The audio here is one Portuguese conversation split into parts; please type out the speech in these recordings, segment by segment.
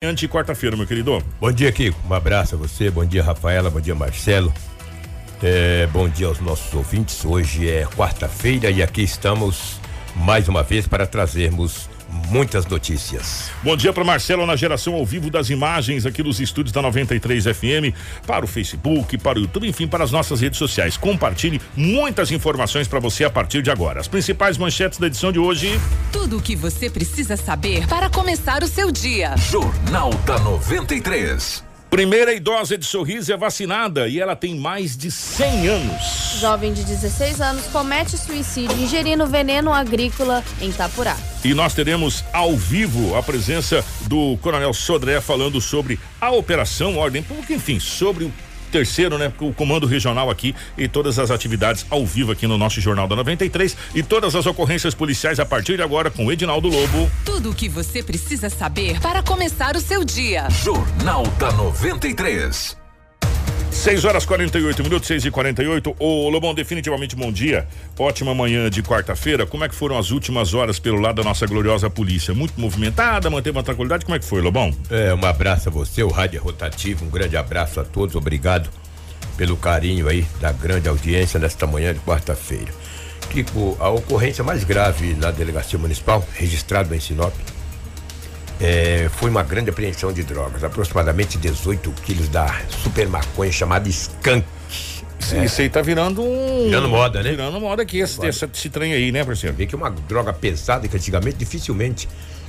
Antes de quarta-feira, meu querido. Bom dia, Kiko. Um abraço a você. Bom dia, Rafaela. Bom dia, Marcelo. É, bom dia aos nossos ouvintes. Hoje é quarta-feira e aqui estamos mais uma vez para trazermos muitas notícias. Bom dia para Marcelo na geração ao vivo das imagens aqui dos estúdios da 93 FM, para o Facebook, para o YouTube, enfim, para as nossas redes sociais. Compartilhe muitas informações para você a partir de agora. As principais manchetes da edição de hoje. Tudo o que você precisa saber para começar o seu dia. Jornal da 93. Primeira idosa de sorriso é vacinada e ela tem mais de 100 anos. Jovem de 16 anos comete suicídio ingerindo veneno agrícola em Tapurá. E nós teremos ao vivo a presença do Coronel Sodré falando sobre a Operação Ordem Pública, enfim, sobre o terceiro, né? O comando regional aqui e todas as atividades ao vivo aqui no nosso Jornal da 93 e todas as ocorrências policiais a partir de agora com Edinaldo Lobo. Tudo o que você precisa saber para começar o seu dia. Jornal da 93. 6 horas 48 minutos, 6 e 48 Ô Lobão, definitivamente bom dia. Ótima manhã de quarta-feira. Como é que foram as últimas horas pelo lado da nossa gloriosa polícia? Muito movimentada, manteve uma tranquilidade. Como é que foi, Lobão? É, um abraço a você, o Rádio Rotativo. Um grande abraço a todos. Obrigado pelo carinho aí da grande audiência nesta manhã de quarta-feira. Kiko, a ocorrência mais grave na delegacia municipal, registrado em Sinop, é, foi uma grande apreensão de drogas, aproximadamente 18 quilos da super maconha chamada skunk. É. Isso aí tá virando um. Virando moda, né? Virando moda aqui, esse, esse, esse trem aí, né, parceiro? Vê que é uma droga pesada que antigamente dificilmente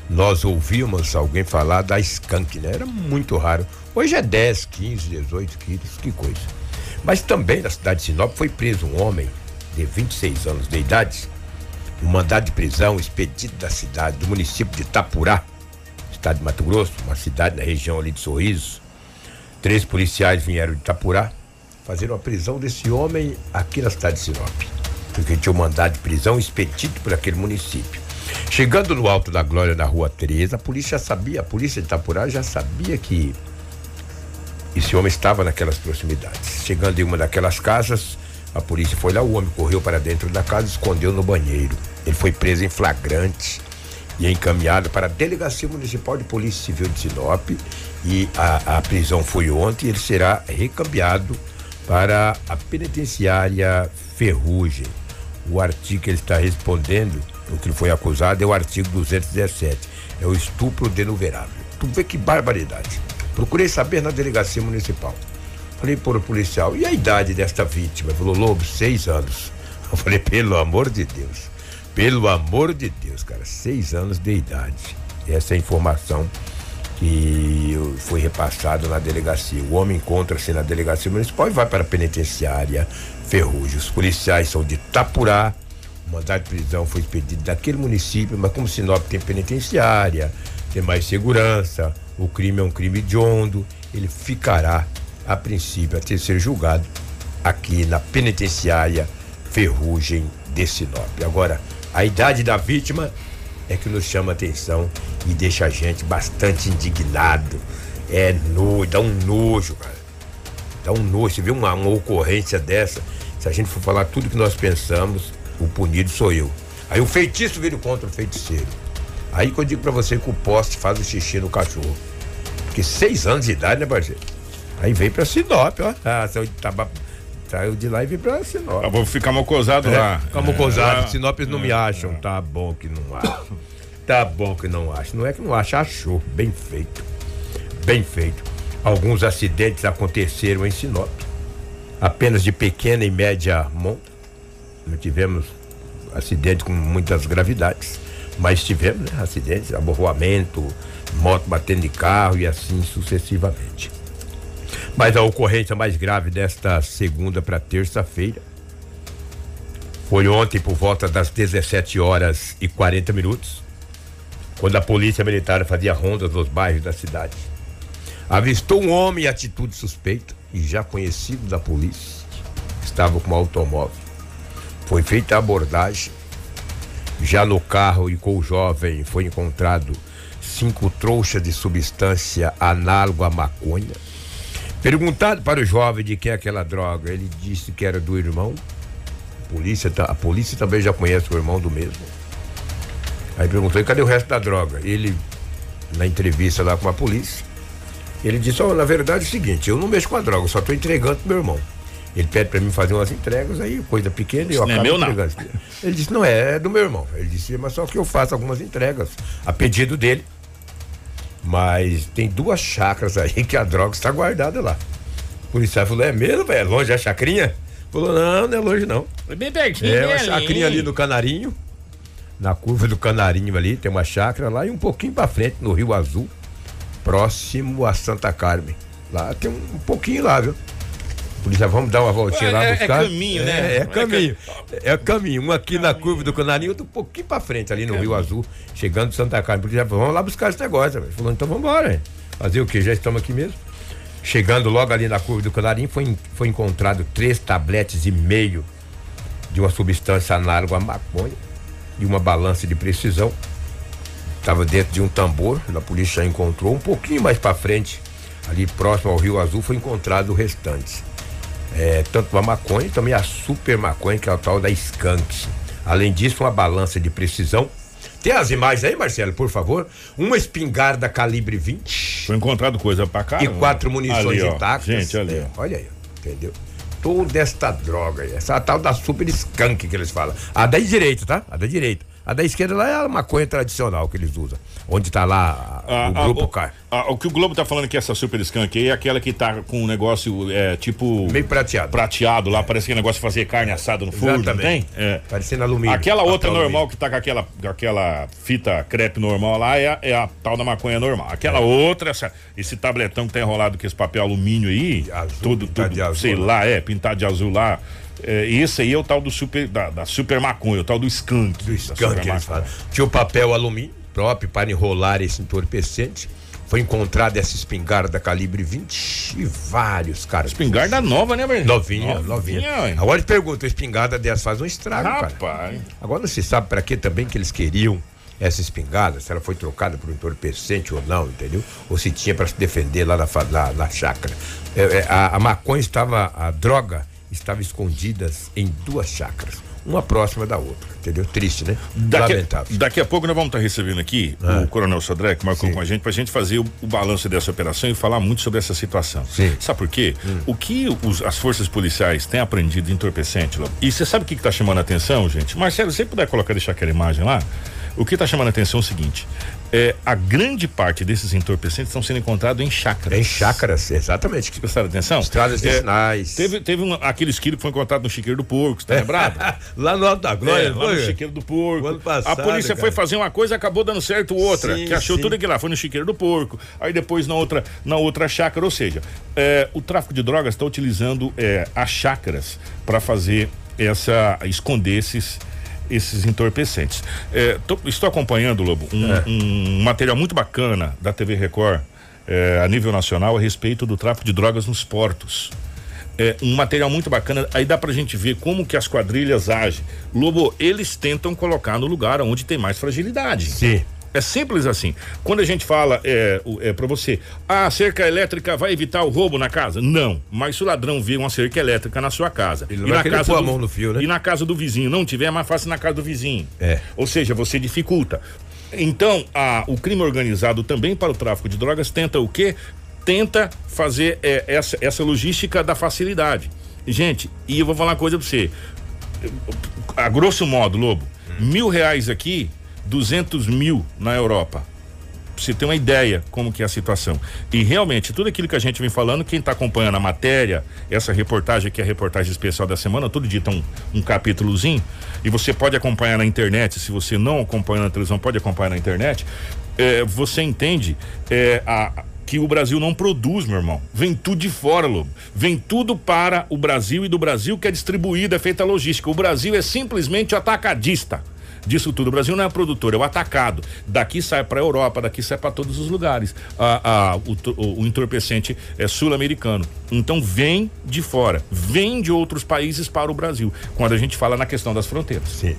nós ouvíamos alguém falar da skunk, né? Era muito raro. Hoje é 10, 15, 18 quilos, que coisa. Mas também na cidade de Sinop foi preso um homem de 26 anos de idade, um mandado de prisão expedido da cidade, do município de Itapurá estado de Mato Grosso, uma cidade na região ali de Sorriso. Três policiais vieram de Itapurá fazer uma prisão desse homem aqui na cidade de Sinop. Porque tinha um mandado de prisão expedido por aquele município. Chegando no Alto da Glória, na rua Tereza, a polícia sabia, a polícia de Itapurá já sabia que esse homem estava naquelas proximidades. Chegando em uma daquelas casas, a polícia foi lá, o homem correu para dentro da casa e escondeu no banheiro. Ele foi preso em flagrante e é encaminhado para a Delegacia Municipal de Polícia Civil de Sinop e a, a prisão foi ontem. Ele será recambiado para a penitenciária Ferrugem. O artigo que ele está respondendo, o que ele foi acusado, é o artigo 217. É o estupro denuverável. Tu vê que barbaridade. Procurei saber na delegacia municipal. Falei para o policial, e a idade desta vítima? Ele falou, Lobo, seis anos. Eu falei, pelo amor de Deus. Pelo amor de Deus, cara, seis anos de idade. Essa é a informação que foi repassada na delegacia. O homem encontra-se na delegacia municipal e vai para a penitenciária Ferrugem. Os policiais são de Tapurá. O mandado de prisão foi expedido daquele município, mas como Sinop tem penitenciária, tem mais segurança, o crime é um crime de ondo, ele ficará, a princípio, a ter ser julgado aqui na penitenciária Ferrugem de Sinop. Agora, a idade da vítima é que nos chama atenção e deixa a gente bastante indignado. É nojo, dá um nojo, cara. Dá um nojo. Você vê uma, uma ocorrência dessa, se a gente for falar tudo que nós pensamos, o punido sou eu. Aí o feitiço vira contra o feiticeiro. Aí que eu digo pra você que o poste faz o xixi no cachorro. Porque seis anos de idade, né, parceiro? Aí vem pra Sinop, ó. Ah, tava Saiu de lá e vim pra Sinop. Eu vou ficar mocosado é, lá. Ficar mocosado. É, Sinop não é, me acham. Tá bom que não acham. tá bom que não acham. Não é que não acha, achou. Bem feito. Bem feito. Alguns acidentes aconteceram em Sinop. Apenas de pequena e média monta. Não tivemos acidente com muitas gravidades. Mas tivemos né, acidentes, aborroamento, moto batendo de carro e assim sucessivamente. Mas a ocorrência mais grave desta segunda para terça-feira foi ontem por volta das 17 horas e 40 minutos, quando a polícia militar fazia rondas nos bairros da cidade. Avistou um homem em atitude suspeita e já conhecido da polícia. Estava com um automóvel. Foi feita a abordagem. Já no carro e com o jovem foi encontrado cinco trouxas de substância análoga à maconha Perguntado para o jovem de quem é aquela droga, ele disse que era do irmão. A polícia, a polícia também já conhece o irmão do mesmo. Aí perguntou: e cadê o resto da droga? Ele na entrevista lá com a polícia. Ele disse, ó, na verdade é o seguinte, eu não mexo com a droga, só tô entregando pro meu irmão. Ele pede para mim fazer umas entregas aí, coisa pequena, e eu não é acabo meu, não. entregando. Ele disse, não é, é do meu irmão. Ele disse, mas só que eu faço algumas entregas a pedido dele. Mas tem duas chácaras aí que a droga está guardada lá. O policial falou, é mesmo, velho? É longe a chacrinha? Falou, não, não é longe não. Foi bem pertinho. É uma né, chacrinha ali no Canarinho. Na curva do Canarinho ali, tem uma chácara lá e um pouquinho pra frente, no Rio Azul, próximo a Santa Carmen. Lá tem um, um pouquinho lá, viu? Por isso, vamos dar uma voltinha É, lá é- é buscar. caminho, né? É, É é caminho. É caminho. Um aqui na curva do Canarinho, outro um pouquinho pra frente, ali no Rio Azul, chegando de Santa Carmen. Por isso, vamos lá buscar esse negócio. Ele falou, então vamos embora. Fazer o quê? Já estamos aqui mesmo. Chegando logo ali na curva do Canarinho, foi, foi encontrado três tabletes e meio de uma substância análoga à maconha e uma balança de precisão. Estava dentro de um tambor, a polícia já encontrou. Um pouquinho mais para frente, ali próximo ao Rio Azul, foi encontrado o restante. É, tanto a maconha e também a super maconha, que é a tal da skunk. Além disso, uma balança de precisão. Tem as imagens aí, Marcelo, por favor? Uma espingarda calibre 20 Foi encontrado coisa pra cá. e quatro munições ali, ó. intactas. Gente, ali. É, olha aí, entendeu? Toda esta droga aí, essa tal da super skunk que eles falam. A da direita, tá? A da direita. A da esquerda lá é a maconha tradicional que eles usam. Onde tá lá Ah, o ah, grupo o, CAR. ah, o que o Globo tá falando que essa Super Skunk aí é aquela que tá com um negócio é, tipo. Meio prateado. prateado lá, parece que é negócio de fazer carne assada no forno, não tem? É. Parecendo alumínio. Aquela outra normal alumínio. que tá com aquela, aquela fita crepe normal lá é a, é a tal da maconha normal. Aquela outra, essa- esse tabletão que tá enrolado com esse papel alumínio aí, Azul, tudo, tudo de azul, sei né? lá, é, pintado de azul lá. É, esse aí é o tal do super, da, da super maconha, o tal do skunk. Do skunk eles falam. Tinha o papel alumínio próprio para enrolar esse entorpecente. Foi encontrada essa espingarda calibre 20 e vários caras. Espingarda nova, né, velho? Novinha, novinha. ué. Agora eu te pergunto, a espingarda dessa faz um estrago, cara. Rapaz. Agora não se sabe para que também que eles queriam essa espingarda, se ela foi trocada por um entorpecente ou não, entendeu? Ou se tinha para se defender lá na, na, na chácara. É, é, a, a maconha estava, a droga estava escondidas em duas chácaras, uma próxima da outra, entendeu? Triste, né? Daqui, Lamentável. daqui a pouco nós vamos estar recebendo aqui o Coronel Sodré, que marcou Sim. com a gente, pra gente fazer o, o balanço dessa operação e falar muito sobre essa situação. Sim. Sabe por quê? O que os- as forças policiais têm aprendido de entorpecente? E você sabe o que, que tá chamando a atenção, gente? Marcelo, se você puder colocar, deixar aquela imagem lá, o que tá chamando a atenção é o seguinte: é, a grande parte desses entorpecentes estão sendo encontrados em chácaras. Em chácaras, exatamente. Prestaram atenção? Estradas É, vicinais. Teve, teve um, aquele esquilo que foi encontrado no chiqueiro do porco, você tá lembrado? Lá no Alto da Glória, É, lá no foi? chiqueiro do porco. Passado, a polícia foi cara. fazer uma coisa e acabou dando certo outra. Sim, que achou sim. tudo aquilo lá. Foi no chiqueiro do porco. Aí depois na outra, na outra chácara. Ou seja, é, o tráfico de drogas está utilizando é, as chácaras para fazer essa. esconder esses. Esses entorpecentes. É, tô- estou acompanhando, Lobo, um, É. um material muito bacana da TV Record é, a nível nacional a respeito do tráfico de drogas nos portos é, um material muito bacana. Aí dá pra gente ver como que as quadrilhas agem. Lobo, eles tentam colocar no lugar onde tem mais fragilidade. Sim. É simples assim. Quando a gente fala é, é para você, ah, a cerca elétrica vai evitar o roubo na casa? Não. Mas se o ladrão vê uma cerca elétrica na sua casa e na casa pôr a do, mão no fio, né? e na casa do vizinho não tiver, é mais fácil na casa do vizinho. É. Ou seja, você dificulta. Então, a- o crime organizado também para o tráfico de drogas tenta o quê? Tenta fazer é, essa, essa logística da facilidade. Gente, e eu vou falar uma coisa para você. A grosso modo, Lobo, mil reais aqui, 200 mil na Europa. Você ter uma ideia como que é a situação. E realmente, tudo aquilo que a gente vem falando, quem está acompanhando a matéria, essa reportagem que é a reportagem especial da semana, todo dia tem um, um capítulozinho, e você pode acompanhar na internet, se você não acompanha na televisão, pode acompanhar na internet, é, você entende é, a- que o Brasil não produz, meu irmão. Vem tudo de fora, Lobo. Vem tudo para o Brasil e do Brasil que é distribuído, é feita a logística. O Brasil é simplesmente atacadista disso tudo. O Brasil não é produtor, é o atacado. Daqui sai para a Europa, daqui sai para todos os lugares. A, a- o, o- o entorpecente é sul-americano. Então vem de fora, vem de outros países para o Brasil. Quando a gente fala na questão das fronteiras. Sim.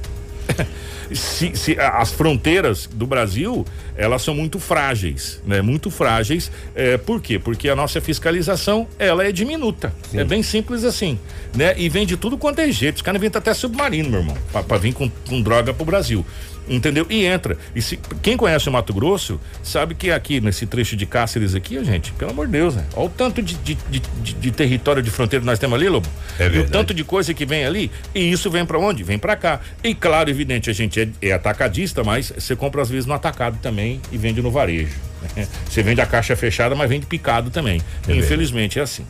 Se, se as fronteiras do Brasil elas são muito frágeis, né? Muito frágeis. É, por quê? Porque a nossa fiscalização ela é diminuta. É bem simples assim, né? E vem de tudo quanto é jeito. Os caras inventam até submarino, meu irmão, para vir com, com droga pro Brasil. Entendeu? E entra. E se, quem conhece o Mato Grosso sabe que aqui nesse trecho de Cáceres aqui, gente, pelo amor de Deus, né? Olha o tanto de, de, de, de, território de fronteira que nós temos ali, Lobo. É e o verdade. tanto de coisa que vem ali. E isso vem para onde? Vem para cá. E claro, evidente, a gente é, é atacadista, mas você compra às vezes no atacado também e vende no varejo. Você vende a caixa fechada, mas vende picado também. Infelizmente é assim.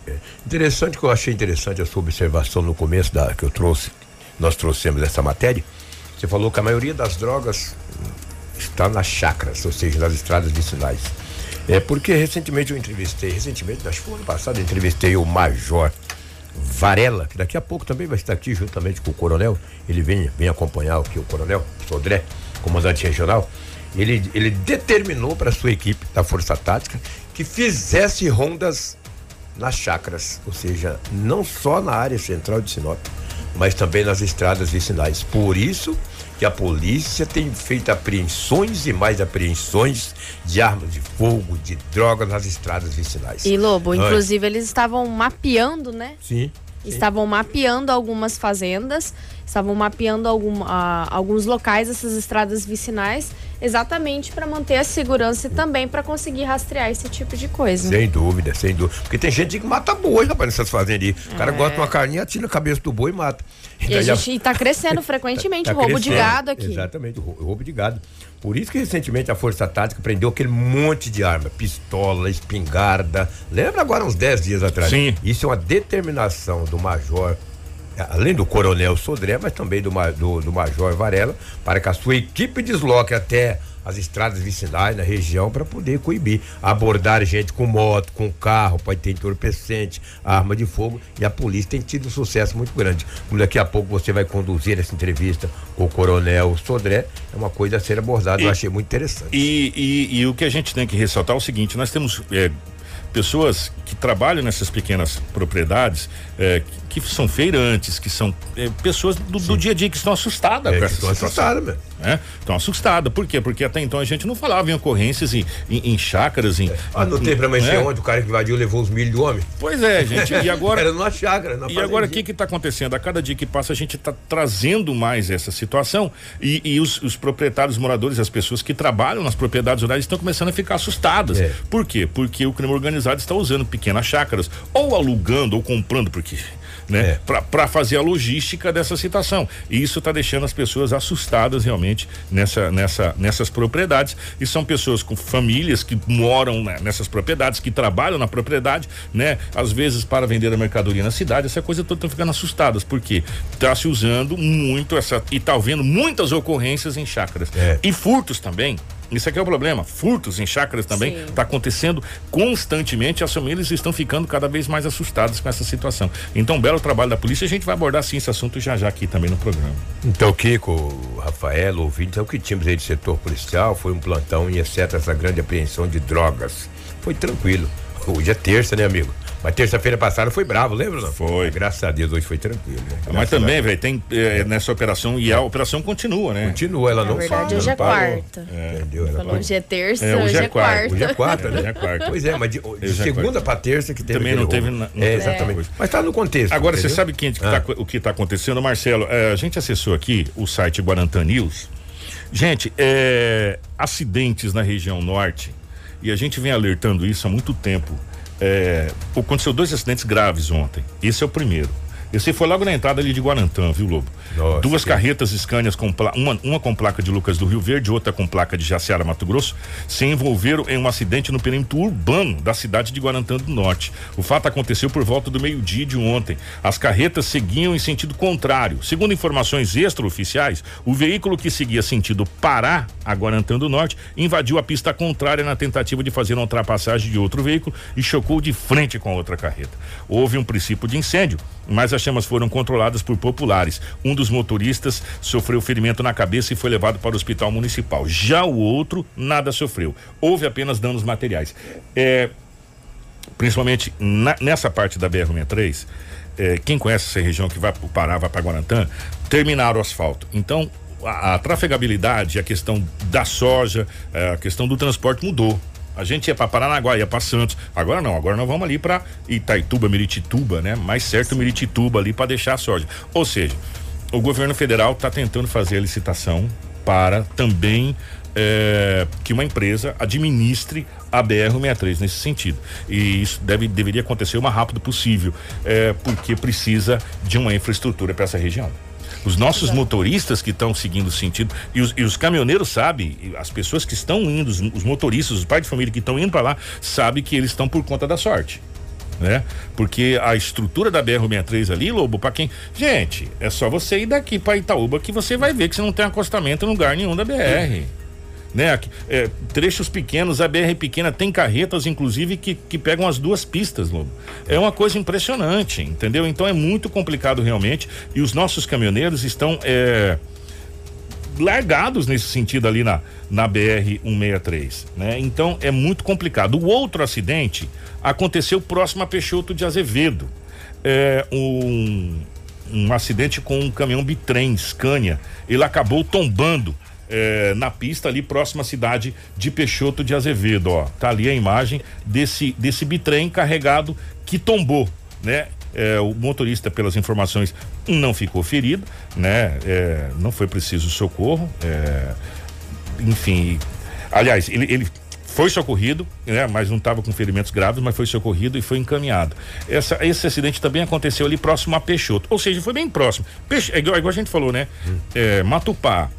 Interessante que eu achei interessante a sua observação no começo da que eu trouxe, nós trouxemos essa matéria. Você falou que a maioria das drogas está nas chacras, ou seja, nas estradas vicinais. É porque recentemente eu entrevistei, recentemente, acho que foi ano passado, eu entrevistei o Major Varela, que daqui a pouco também vai estar aqui juntamente com o Coronel. Ele vem, vem acompanhar aqui o Coronel Sodré, comandante regional. Ele, ele determinou para sua equipe da Força Tática que fizesse rondas nas chacras, ou seja, não só na área central de Sinop, mas também nas estradas vicinais. Por isso que a polícia tem feito apreensões e mais apreensões de armas de fogo, de drogas nas estradas vicinais. E Lobo, Oi. inclusive eles estavam mapeando, né? Sim. Estavam mapeando algumas fazendas, estavam mapeando algum, ah, alguns locais dessas estradas vicinais, exatamente para manter a segurança e também para conseguir rastrear esse tipo de coisa. Sem dúvida, sem dúvida. Porque tem gente que mata boi, rapaz, nessas fazendas aí. O cara gosta de uma carninha, atira a cabeça do boi e mata. E a gente está crescendo frequentemente Tá o roubo de crescendo. gado aqui. Exatamente, roubo de gado. Por isso que recentemente a Força Tática prendeu aquele monte de arma, pistola, espingarda. Lembra agora uns 10 dias atrás? Sim. Isso é uma determinação do Major, além do Coronel Sodré, mas também do, do, do Major Varela, para que a sua equipe desloque até as estradas vicinais na região para poder coibir, abordar gente com moto, com carro, pode ter entorpecente, arma de fogo e a polícia tem tido um sucesso muito grande. Como daqui a pouco você vai conduzir essa entrevista com o Coronel Sodré, é uma coisa a ser abordada, eu E- achei muito interessante. E, e- e o que a gente tem que ressaltar é o seguinte: nós temos é, pessoas que trabalham nessas pequenas propriedades, é, que, que são feirantes, que são é, pessoas do, do dia a dia que estão assustadas É, com que essa estão assustadas, meu. né? Estão assustadas. Por quê? Porque até então a gente não falava em ocorrências em, em, em chácaras. Em, Ah, não tem pra amanhecer né? ontem, o cara que invadiu levou os milho do homem. Pois é, gente. E agora. Era numa chácara, na E agora o fazendinha. que está acontecendo? A cada dia que passa a gente está trazendo mais essa situação e, e os, os proprietários, moradores, as pessoas que trabalham nas propriedades rurais estão começando a ficar assustadas. É. Por quê? Porque o crime organizado está usando pequenas chácaras ou alugando ou comprando, porque né, É. para fazer a logística dessa situação. E isso está deixando as pessoas assustadas realmente nessa, nessa, nessas propriedades. E são pessoas com famílias que moram né, nessas propriedades, que trabalham na propriedade, né? Às vezes para vender a mercadoria na cidade, essa coisa toda estão ficando assustadas, porque está se usando muito essa. E está havendo muitas ocorrências em chácaras. É. E furtos também. Isso aqui é o problema. Furtos em chácaras também está acontecendo constantemente. As famílias estão ficando cada vez mais assustadas com essa situação. Então, um belo trabalho da polícia. A gente vai abordar sim esse assunto já já aqui também no programa. Então, Kiko, Rafael, ouvintes, é o que tínhamos aí de setor policial, foi um plantão e exceto essa grande apreensão de drogas. Foi tranquilo. Hoje é terça, né, amigo? Mas terça-feira passada foi bravo, lembra? Não? Foi. Mas Graças a Deus, hoje foi tranquilo. Né? Mas também, velho, tem eh, nessa operação e a operação continua, né? Continua, ela Na não verdade, para, hoje não é quarta. Entendeu? Ela Falou, hoje é terça, É, hoje, é quarta. Hoje é quarta, É, né? hoje é quarta. Pois é, mas de, de é segunda quarta. pra terça que teve Também não teve na- não é, exatamente. Mas tá no contexto. Agora, você entendeu? sabe quem que Ah. tá- o que está acontecendo, Marcelo? É, a gente acessou aqui o site Guarantã News. Gente, é, acidentes na região norte, e a gente vem alertando isso há muito tempo. É, aconteceu dois acidentes graves ontem. Esse é o primeiro. Esse foi logo na entrada ali de Guarantã, viu, Lobo? Nossa, Duas que- carretas Scanias com pla- uma, uma com placa de Lucas do Rio Verde, outra com placa de Jaciara, Mato Grosso, se envolveram em um acidente no perímetro urbano da cidade de Guarantã do Norte. O fato aconteceu por volta do meio-dia de ontem. As carretas seguiam em sentido contrário. Segundo informações extraoficiais, o veículo que seguia sentido Pará a Guarantã do Norte invadiu a pista contrária na tentativa de fazer uma ultrapassagem de outro veículo e chocou de frente com a outra carreta. Houve um princípio de incêndio, mas as chamas foram controladas por populares. Um dos motoristas sofreu ferimento na cabeça e foi levado para o hospital municipal. Já o outro nada sofreu. Houve apenas danos materiais. É, principalmente na- nessa parte da BR-63, eh, quem conhece essa região que vai para Pará, vai para Guarantã, terminaram o asfalto. Então, a, a trafegabilidade, a questão da soja, eh, a questão do transporte mudou. A gente ia para Paranaguá, ia para Santos. Agora não, agora nós vamos ali para Itaituba, Meritituba, né? Mais certo Meritituba ali para deixar a soja. Ou seja, o governo federal está tentando fazer a licitação para também é, que uma empresa administre a BR-63 nesse sentido. E isso deve, deveria acontecer o mais rápido possível, é, porque precisa de uma infraestrutura para essa região. Os nossos Exato. motoristas que estão seguindo o sentido, e os, e os, caminhoneiros sabem, as pessoas que estão indo, os, os motoristas, os pais de família que estão indo para lá, sabem que eles estão por conta da sorte. Né? Porque a estrutura da BR-63 ali, Lobo, para quem. Gente, é só você ir daqui para Itaúba que você vai ver que você não tem acostamento em lugar nenhum da BR né? É, trechos pequenos, a BR pequena tem carretas, inclusive, que, que pegam as duas pistas, Lobo. É uma coisa impressionante, entendeu? Então é muito complicado realmente e os nossos caminhoneiros estão é, largados nesse sentido ali na, na BR 163, né? Então é muito complicado. O outro acidente aconteceu próximo a Peixoto de Azevedo. É um, um acidente com um caminhão bitrem Scania. Ele acabou tombando é, na pista ali próxima à cidade de Peixoto de Azevedo, ó. Tá ali a imagem desse desse bitrem carregado que tombou, né? É, o motorista, pelas informações, não ficou ferido, né? É, não foi preciso socorro, é, enfim. Aliás, ele, ele foi socorrido, né? Mas não estava com ferimentos graves, mas foi socorrido e foi encaminhado. Essa, esse acidente também aconteceu ali próximo a Peixoto, ou seja, foi bem próximo. Peixe, é igual, igual a gente falou, né? É, Matupá,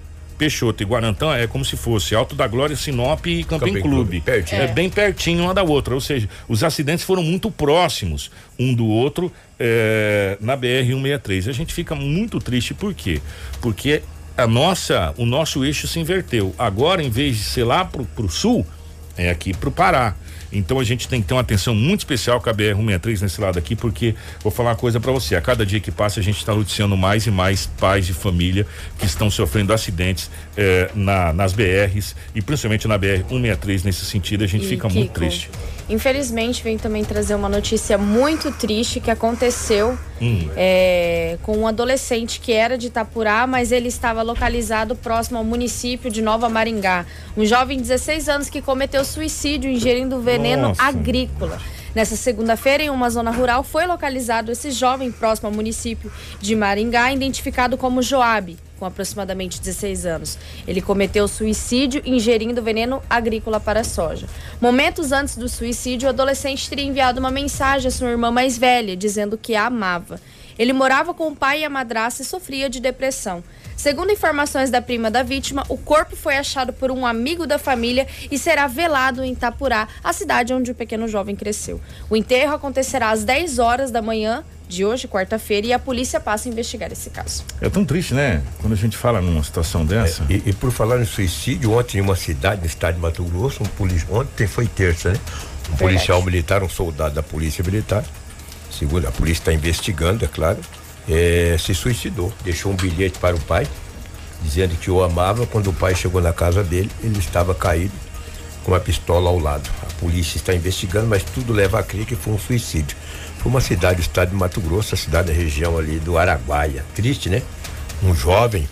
Peixoto e Guarantã é como se fosse Alto da Glória, Sinop e Camping, Camping Clube. Clube. É. é. bem pertinho uma da outra. Ou seja, os acidentes foram muito próximos um do outro é, na BR-163. A gente fica muito triste, por quê? Porque a nossa, o nosso eixo se inverteu. Agora, em vez de ser lá pro, pro sul, é aqui pro Pará. Então a gente tem que ter uma atenção muito especial com a BR-163 nesse lado aqui, porque vou falar uma coisa para você: a cada dia que passa a gente está noticiando mais e mais pais de família que estão sofrendo acidentes eh, na, nas BRs e principalmente na BR-163 nesse sentido. A gente e fica Kiko, muito triste. Infelizmente, vem também trazer uma notícia muito triste que aconteceu hum. é, com um adolescente que era de Itapurá, mas ele estava localizado próximo ao município de Nova Maringá. Um jovem de 16 anos que cometeu suicídio ingerindo veneno Nossa. agrícola. Nessa segunda-feira, em uma zona rural, foi localizado esse jovem próximo ao município de Maringá, identificado como Joabe com aproximadamente 16 anos. Ele cometeu suicídio ingerindo veneno agrícola para soja. Momentos antes do suicídio, o adolescente teria enviado uma mensagem à sua irmã mais velha, dizendo que a amava. Ele morava com o pai e a madrasta e sofria de depressão. Segundo informações da prima da vítima, o corpo foi achado por um amigo da família e será velado em Itapurá, a cidade onde o pequeno jovem cresceu. O enterro acontecerá às 10 horas da manhã de hoje, quarta-feira, e a polícia passa a investigar esse caso. É tão triste, né? Quando a gente fala numa situação dessa. É, e, e, por falar em suicídio, ontem em uma cidade, no estado de Mato Grosso, um polícia, ontem foi terça, né? Um Verdade. policial militar, um soldado da polícia militar, segundo a polícia está investigando, é claro, é, se suicidou. Deixou um bilhete para o pai, dizendo que o amava. Quando o pai chegou na casa dele, ele estava caído com a pistola ao lado. A polícia está investigando, mas tudo leva a crer que foi um suicídio. Foi uma cidade do estado de Mato Grosso, a cidade da região ali do Araguaia. Triste, né? Um jovem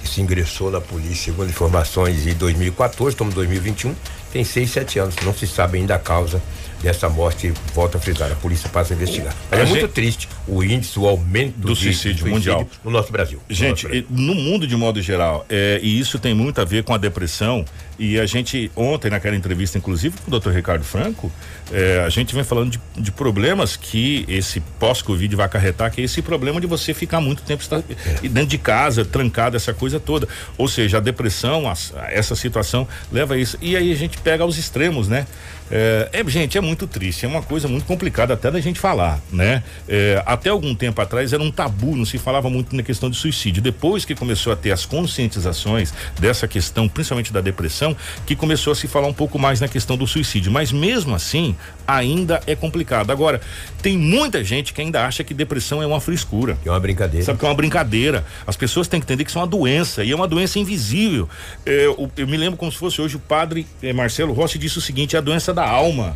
que se ingressou na polícia, segundo informações, em 2014, estamos em 2021, tem 6, 7 anos. Não se sabe ainda a causa dessa morte, volta a frisar, a polícia passa a investigar. Mas é muito triste o índice, o aumento do, suicídio, suicídio, mundial no nosso Brasil. Gente, nosso Brasil. no mundo de modo geral, é, e isso tem muito a ver com a depressão. E a gente, ontem, naquela entrevista, inclusive com o doutor Ricardo Franco, é, a gente vem falando de, de problemas que esse pós-Covid vai acarretar, que é esse problema de você ficar muito tempo estar, é. dentro de casa, trancado, essa coisa toda. Ou seja, a depressão, a, essa situação leva a isso. E aí a gente pega os extremos, né? É, é, gente, é muito triste, é uma coisa muito complicada até da gente falar, né? É, até algum tempo atrás era um tabu, não se falava muito na questão de suicídio. Depois que começou a ter as conscientizações dessa questão, principalmente da depressão, que começou a se falar um pouco mais na questão do suicídio. Mas mesmo assim, ainda é complicado. Agora, tem muita gente que ainda acha que depressão é uma frescura. É uma brincadeira. Sabe que é uma brincadeira. As pessoas têm que entender que isso é uma doença e é uma doença invisível. É, eu, eu, me lembro como se fosse hoje o padre eh, Marcelo Rossi disse o seguinte: é a doença da alma.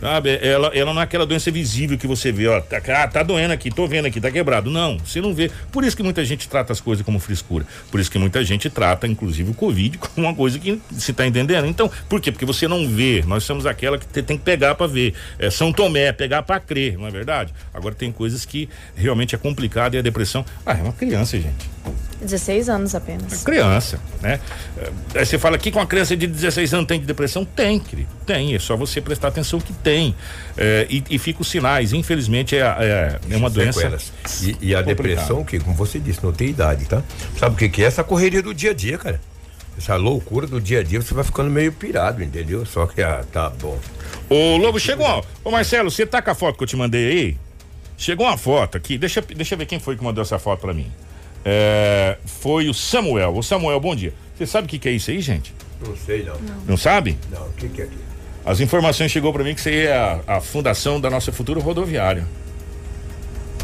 Sabe? Ela, ela não é aquela doença visível que você vê, ó, tá, ah, tá doendo aqui, tô vendo aqui, tá quebrado. Não, você não vê. Por isso que muita gente trata as coisas como frescura. Por isso que muita gente trata, inclusive, o Covid como uma coisa que se tá entendendo. Então, por quê? Porque você não vê. Nós somos aquela que tem que pegar para ver. É São Tomé, pegar para crer, não é verdade? Agora tem coisas que realmente é complicado e a depressão. Ah, é uma criança, gente. 16 anos apenas. Criança, né? É, Aí você fala que com a criança de 16 anos tem depressão? Tem, querido. Tem. É só você prestar atenção que tem. É, e, e fica os sinais. Infelizmente, é, é, é uma doença. Sequelas. E, e a depressão, que, como você disse, não tem idade, tá? Sabe o que, que é? Essa correria do dia a dia, cara. Essa loucura do dia a dia, você vai ficando meio pirado, entendeu? Só que, ah, tá bom. Ô, Lobo, chegou. ó. Ô, Marcelo, você tá com a foto que eu te mandei aí? Chegou uma foto aqui. Deixa, deixa eu ver quem foi que mandou essa foto pra mim. É, foi o Samuel. Ô, Samuel, bom dia. Você sabe o que, que é isso aí, gente? Não sei, não. Não sabe? Não, o que, que é aqui? As informações chegou pra mim que isso aí é a, a fundação da nossa futura rodoviária.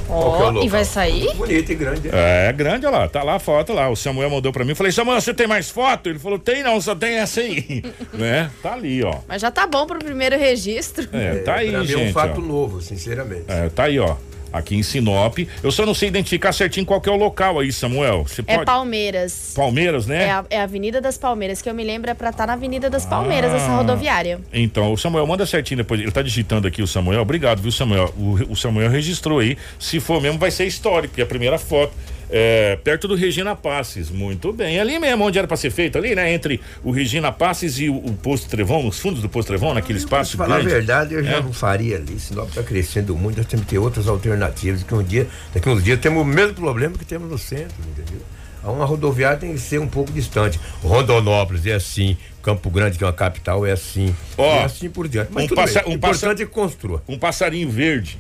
Qual que é o Ó, e vai sair? Bonito e grande. hein? É grande, olha lá, tá lá a foto lá. O Samuel mandou pra mim. Eu falei, Samuel, você tem mais foto? Ele falou, tem não, só tem essa aí. né? Tá ali, ó. Mas já tá bom pro primeiro registro. É, tá aí, pra gente. é um fato ó. novo, sinceramente. É, tá aí, ó. Aqui em Sinop. Eu só não sei identificar certinho qual que é o local aí, Samuel. Você É pode. Palmeiras. Palmeiras, né? É a, é a Avenida das Palmeiras, que eu me lembro é pra estar na Avenida das Palmeiras, essa Ah. rodoviária. Então, o Samuel, manda certinho depois. Ele tá digitando aqui o Samuel. Obrigado, viu, Samuel? O, o Samuel registrou aí. Se for mesmo, vai ser histórico, porque é a primeira foto. É, perto do Regina Passes. Muito bem. Ali mesmo, onde era pra ser feito, ali, né? Entre o Regina Passes e o, o Posto Trevão, nos fundos do Posto Trevão, naquele espaço Pra falar a grande. verdade, eu já É. não faria ali. Sinop está crescendo muito, nós temos que ter outras alternativas. Que um dia, daqui a uns dias, temos o mesmo problema que temos no centro, entendeu? Uma rodoviária tem que ser um pouco distante. Rondonópolis é assim, Campo Grande, que é uma capital, é assim. Ó, e assim por diante. Mas um tudo passa- bem. um o importante passa- é que construa. Um passarinho verde.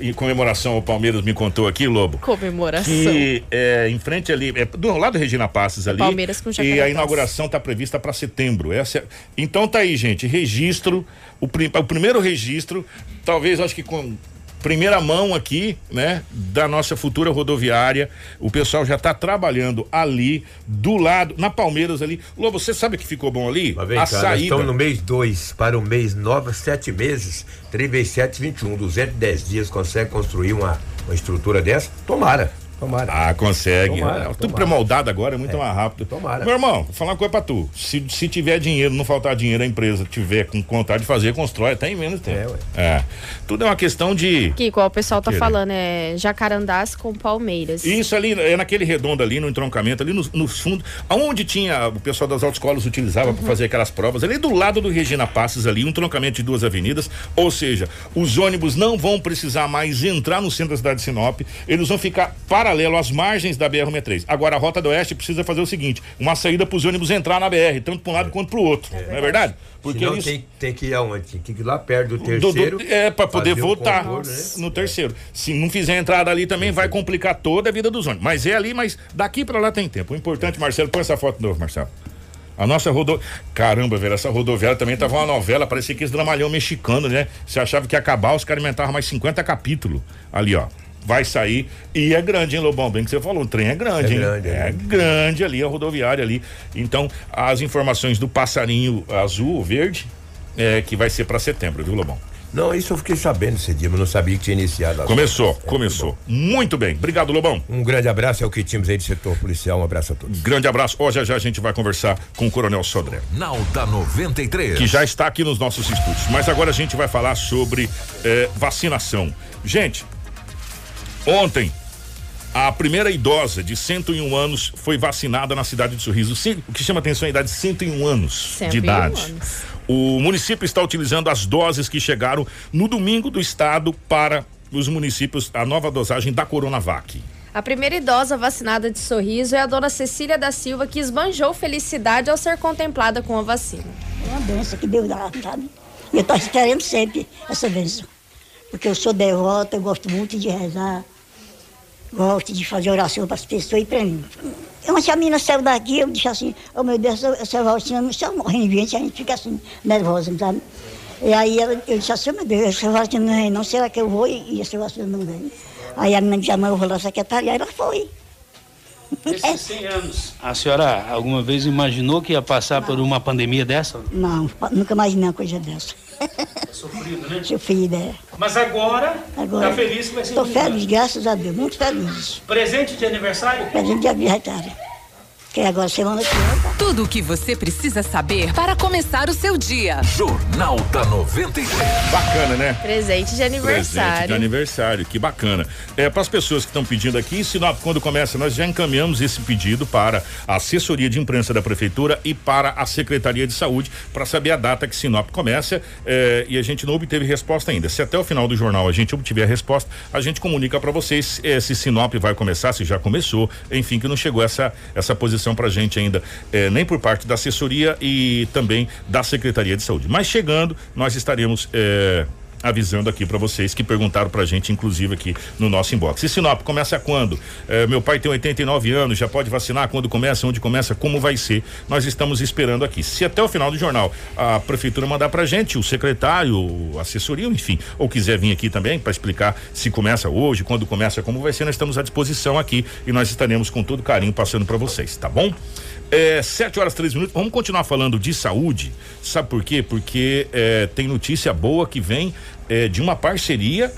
Em comemoração ao Palmeiras me contou aqui, Lobo. Comemoração. Que é, em frente ali, é, do lado da Regina Passes ali. Palmeiras com E Jacaré a Passes. inauguração está prevista para setembro. Essa é- então tá aí, gente. Registro, o, prim- o primeiro registro, talvez acho que com primeira mão aqui, né, da nossa futura rodoviária. O pessoal já está trabalhando ali, do lado, na Palmeiras ali. Lobo, você sabe o que ficou bom ali? Mas vem a nós saída. estamos no mês 2 para o mês 9, 7 meses, 3 vezes 7, 21. 210 dias consegue construir uma, uma estrutura dessa? Tomara, tomara. Ah, consegue. Tomara, É, Tudo tomara. pré-moldado agora, é muito mais rápido. tomara. Meu irmão, vou falar uma coisa pra tu. Se, se tiver dinheiro, não faltar dinheiro, a empresa tiver com vontade de fazer, constrói até em menos tempo. É, ué. É. Tudo é uma questão de. Que igual o pessoal tá Querer. falando, é Jacarandás com Palmeiras. Isso ali, é naquele redondo ali, no entroncamento, ali nos no fundos, aonde tinha o pessoal das autoescolas utilizava para fazer aquelas provas, ali do lado do Regina Passes ali, um entroncamento de duas avenidas, ou seja, os ônibus não vão precisar mais entrar no centro da cidade de Sinop, eles vão ficar paralelo às margens da BR-63. Agora a Rota do Oeste precisa fazer o seguinte, uma saída para os ônibus entrar na BR, tanto para um lado quanto para o outro, não é verdade? Porque Senão eles tem, tem que ir aonde? Tem que ir lá perto do do- terceiro. do- é, para poder voltar contorno, né? no terceiro. Se não fizer entrada ali também vai complicar toda a vida dos ônibus. Mas é ali, mas daqui para lá tem tempo. O importante, Marcelo, põe essa foto de novo, Marcelo. A nossa rodoviária. Caramba, velho, essa rodoviária também tava uma novela, parecia que esse dramalhão mexicano, né? Você achava que ia acabar, os caras inventavam mais 50 capítulos. Ali, ó. Vai sair. E é grande, hein, Lobão? Bem que você falou, o trem é grande, É hein? grande, é é grande. grande ali, a rodoviária ali. Então, as informações do passarinho azul, verde, é, que vai ser para setembro, viu, Lobão? Não, isso eu fiquei sabendo esse dia, mas não sabia que tinha iniciado. Começou. É, começou. Muito bem. Obrigado, Lobão. Um grande abraço, é o que tínhamos aí do setor policial. Um abraço a todos. Grande abraço. Ó, já já a gente vai conversar com o Coronel Sodré, Nauta 93. que já está aqui nos nossos estúdios. Mas agora a gente vai falar sobre eh, vacinação. Gente, ontem a primeira idosa de 101 anos foi vacinada na cidade de Sorriso. O que chama atenção é a idade de 101 anos 101 de idade. anos. O município está utilizando as doses que chegaram no domingo do estado para os municípios, a nova dosagem da Coronavac. A primeira idosa vacinada de sorriso é a dona Cecília da Silva, que esbanjou felicidade ao ser contemplada com a vacina. É uma benção que Deus dá, sabe? E eu estou esperando sempre essa benção. Porque eu sou devota, eu gosto muito de rezar, gosto de fazer oração para as pessoas e para mim. Uma se a menina saiu daqui, eu disse assim, oh meu Deus, essa- vacina não está morrendo de gente, a gente fica assim, nervosa, sabe? E aí ela- eu disse assim, oh, meu Deus, essa vacina não vem, não, será que eu vou e, e essa vacina não vem? Aí a menina disse, mãe, eu vou lá na secretaria, ela foi. Nesses 100 anos, a senhora alguma vez imaginou que ia passar por uma pandemia dessa? Não, nunca imaginei uma coisa dessa. É sofrido, né? Filho, é. Mas agora, Agora, tá feliz que vai ser Estou imunizado. feliz, graças a Deus, muito feliz. Presente de aniversário? Presente de aniversário. Que agora semana que vem. tá? Tudo o que você precisa saber para começar o seu dia. Jornal da 93. Bacana, né? Presente de Presente de aniversário. aniversário, que bacana. É, para as pessoas que estão pedindo aqui, Sinop, quando começa, nós já encaminhamos esse pedido para a assessoria de imprensa da prefeitura e para a Secretaria de Saúde para saber a data que Sinop começa é, e a gente não obteve resposta ainda. Se até o final do jornal a gente obtiver a resposta, a gente comunica para vocês é, se Sinop vai começar, se já começou, enfim, que não chegou essa essa posição para gente ainda, é, nem por parte da assessoria e também da Secretaria de Saúde. Mas chegando, nós estaremos é, avisando aqui para vocês que perguntaram pra gente, inclusive aqui no nosso inbox. E Sinop começa quando? Eh, meu pai tem 89 anos, já pode vacinar? Quando começa? Onde começa? Como vai ser? Nós estamos esperando aqui. Se até o final do jornal a prefeitura mandar pra gente, o secretário, a assessoria, enfim, ou quiser vir aqui também para explicar se começa hoje, quando começa, como vai ser, nós estamos à disposição aqui e nós estaremos com todo carinho passando para vocês, tá bom? É, 7 horas três minutos. Vamos continuar falando de saúde. Sabe por quê? Porque é, tem notícia boa que vem é, de uma parceria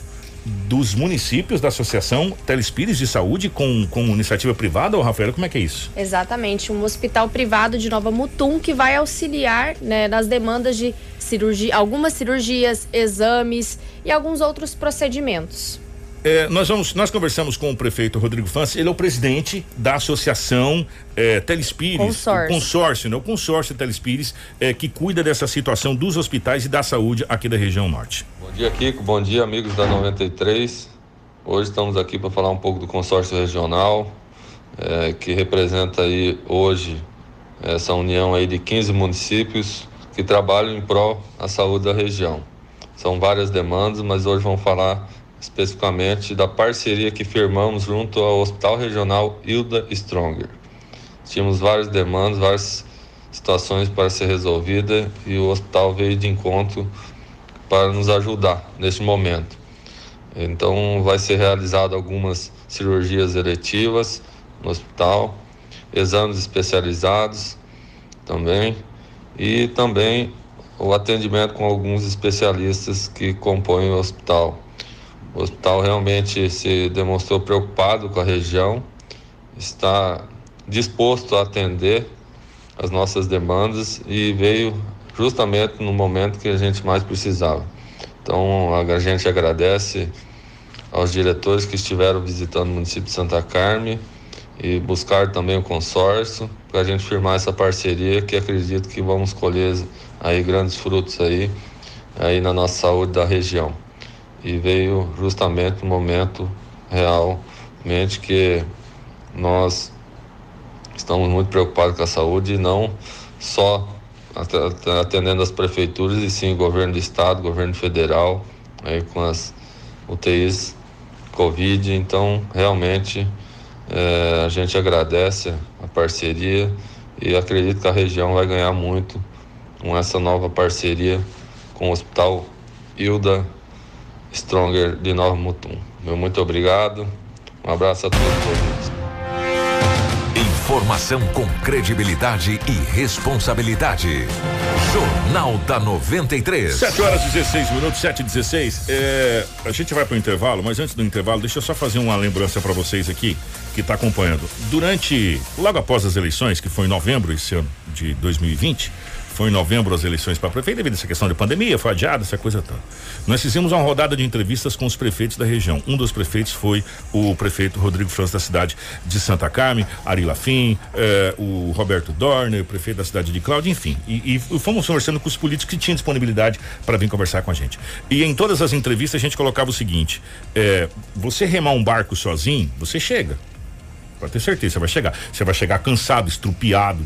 dos municípios da Associação Telespires de Saúde com, com iniciativa privada, ô Rafael, como é que é isso? Exatamente, um hospital privado de Nova Mutum que vai auxiliar né, nas demandas de cirurgia, algumas cirurgias, exames e alguns outros procedimentos. É, nós vamos, nós conversamos com o prefeito Rodrigo Fanci, ele é o presidente da associação é, Telespires, Consórcio. o consórcio, né? O consórcio Telespires, é, que cuida dessa situação dos hospitais e da saúde aqui da região norte. Bom dia, Kiko. Bom dia, amigos da 93. Hoje estamos aqui para falar um pouco do consórcio regional, eh, que representa aí hoje essa união aí de 15 municípios que trabalham em prol da saúde da região. São várias demandas, mas hoje vamos falar especificamente da parceria que firmamos junto ao Hospital Regional Hilda Stronger. Tínhamos várias demandas, várias situações para ser resolvida e o hospital veio de encontro para nos ajudar neste momento. Então, vai ser realizado algumas cirurgias eletivas no hospital, exames especializados também e também o atendimento com alguns especialistas que compõem o hospital. O hospital realmente se demonstrou preocupado com a região, está disposto a atender as nossas demandas e veio justamente no momento que a gente mais precisava. Então a gente agradece aos diretores que estiveram visitando o município de Santa Carme e buscar também o consórcio para a gente firmar essa parceria que acredito que vamos colher aí grandes frutos aí aí na nossa saúde da região. E veio justamente no momento realmente que nós estamos muito preocupados com a saúde e não só at- at- atendendo as prefeituras e sim o governo do estado, governo federal, aí com as UTIs Covid. Então, realmente, eh, a gente agradece a parceria e acredito que a região vai ganhar muito com essa nova parceria com o Hospital Hilda Stronger de Nova Mutum. Meu muito obrigado. Um abraço a todos. Informação com credibilidade e responsabilidade. Jornal da 93. 7 horas 16 minutos, 7 e 16. É, a gente vai para o intervalo, mas antes do intervalo, deixa eu só fazer uma lembrança para vocês aqui que está acompanhando. Durante, logo após as eleições, que foi em novembro esse ano de 2020, foi em novembro as eleições para prefeito, devido a essa questão de pandemia, foi adiada, essa coisa toda. Nós fizemos uma rodada de entrevistas com os prefeitos da região. Um dos prefeitos foi o prefeito Rodrigo França da cidade de Santa Carmen, Ari Lafim, eh, o Roberto Dorner, o prefeito da cidade de Cláudia, enfim. E, e fomos conversando com os políticos que tinham disponibilidade para vir conversar com a gente. E em todas as entrevistas a gente colocava o seguinte: eh, você remar um barco sozinho, você chega. Pode ter certeza, você vai chegar. Você vai chegar cansado, estrupiado,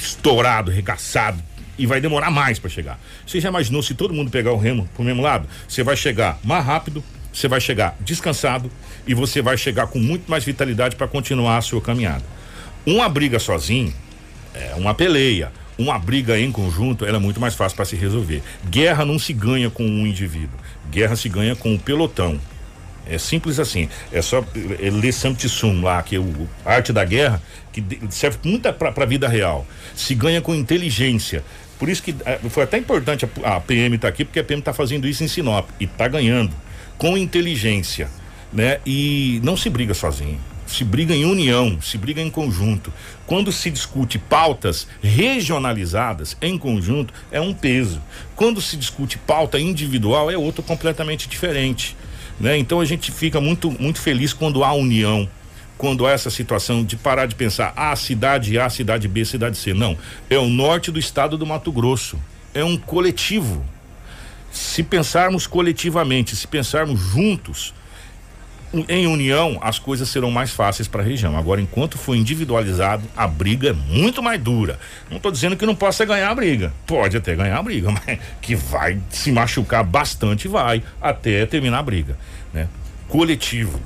estourado, regaçado e vai demorar mais para chegar. Você já imaginou se todo mundo pegar o remo pro mesmo lado? Você vai chegar mais rápido, você vai chegar descansado e você vai chegar com muito mais vitalidade para continuar a sua caminhada. Uma briga sozinho é uma peleia. Uma briga em conjunto ela é muito mais fácil para se resolver. Guerra não se ganha com um indivíduo. Guerra se ganha com o pelotão. É simples assim. É só é, ler Samti Sum lá, que é o arte da guerra, que serve muito para a vida real. Se ganha com inteligência. Por isso que eh, foi até importante a, a PM estar aqui, porque a PM está fazendo isso em Sinop e está ganhando com inteligência, né? E não se briga sozinho. se briga em união, se briga em conjunto. Quando se discute pautas regionalizadas em conjunto, é um peso. Quando se discute pauta individual, é outro completamente diferente. Né? Então a gente fica muito, muito feliz quando há união, quando há essa situação de parar de pensar, ah, cidade A, cidade B, cidade C. Não. É o norte do estado do Mato Grosso. É um coletivo. Se pensarmos coletivamente, se pensarmos juntos, em união, as coisas serão mais fáceis para a região. Agora, enquanto for individualizado, a briga é muito mais dura. Não estou dizendo que não possa ganhar a briga. Pode até ganhar a briga, mas que vai se machucar bastante, vai, até terminar a briga. Né? Coletivo,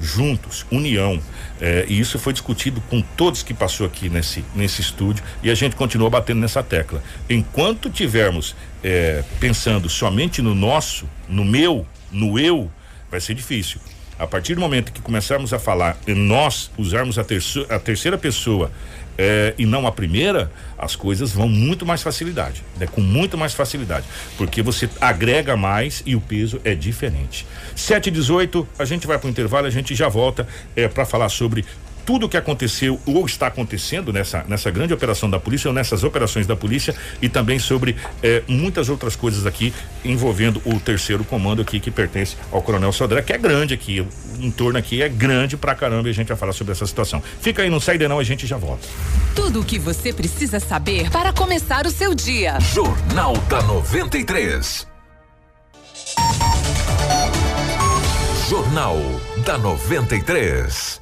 juntos, união. É, e isso foi discutido com todos que passou aqui nesse, nesse estúdio e a gente continua batendo nessa tecla. Enquanto tivermos é, pensando somente no nosso, no meu, no eu, vai ser difícil. A partir do momento que começarmos a falar e nós usarmos a, terço, a terceira pessoa é, e não a primeira, as coisas vão muito mais facilidade, né? com muito mais facilidade, porque você agrega mais e o peso é diferente. 7 e 18 a gente vai para o intervalo, a gente já volta é, para falar sobre tudo o que aconteceu ou está acontecendo nessa, nessa grande operação da polícia ou nessas operações da polícia e também sobre eh, muitas outras coisas aqui envolvendo o terceiro comando aqui que pertence ao Coronel Sodré, que é grande aqui, o entorno aqui é grande pra caramba e a gente vai falar sobre essa situação. Fica aí, não sai de não, a gente já volta. Tudo o que você precisa saber para começar o seu dia. Jornal da 93. Jornal da 93.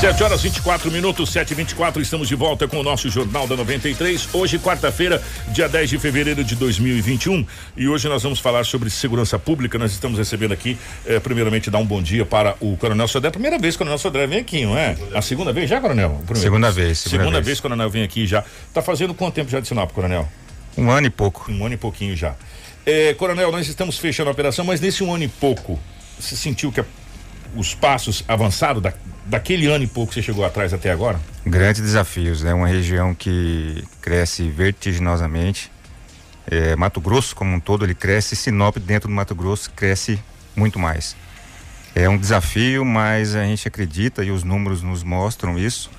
7 horas 24 minutos, 7 e 24 estamos de volta com o nosso Jornal da 93. Hoje, quarta-feira, dia 10 de fevereiro de 2021. E hoje nós vamos falar sobre segurança pública. Nós estamos recebendo aqui, eh, primeiramente, dar um bom dia para o Coronel Sodré. Primeira vez que o Coronel Sodré vem aqui, não é? A segunda vez já, Coronel? Segunda vez. Segunda, segunda vez. que o Coronel vem aqui já. Tá fazendo quanto tempo já de Sinop, Coronel? Um ano e pouco. Um ano e pouquinho já. Eh, coronel, nós estamos fechando a operação, mas nesse um ano e pouco, você sentiu que a os passos avançados da, daquele ano e pouco que você chegou atrás até agora? Grandes desafios, é né? uma região que cresce vertiginosamente. É, Mato Grosso como um todo ele cresce, Sinop dentro do Mato Grosso cresce muito mais. É um desafio, mas a gente acredita e os números nos mostram isso,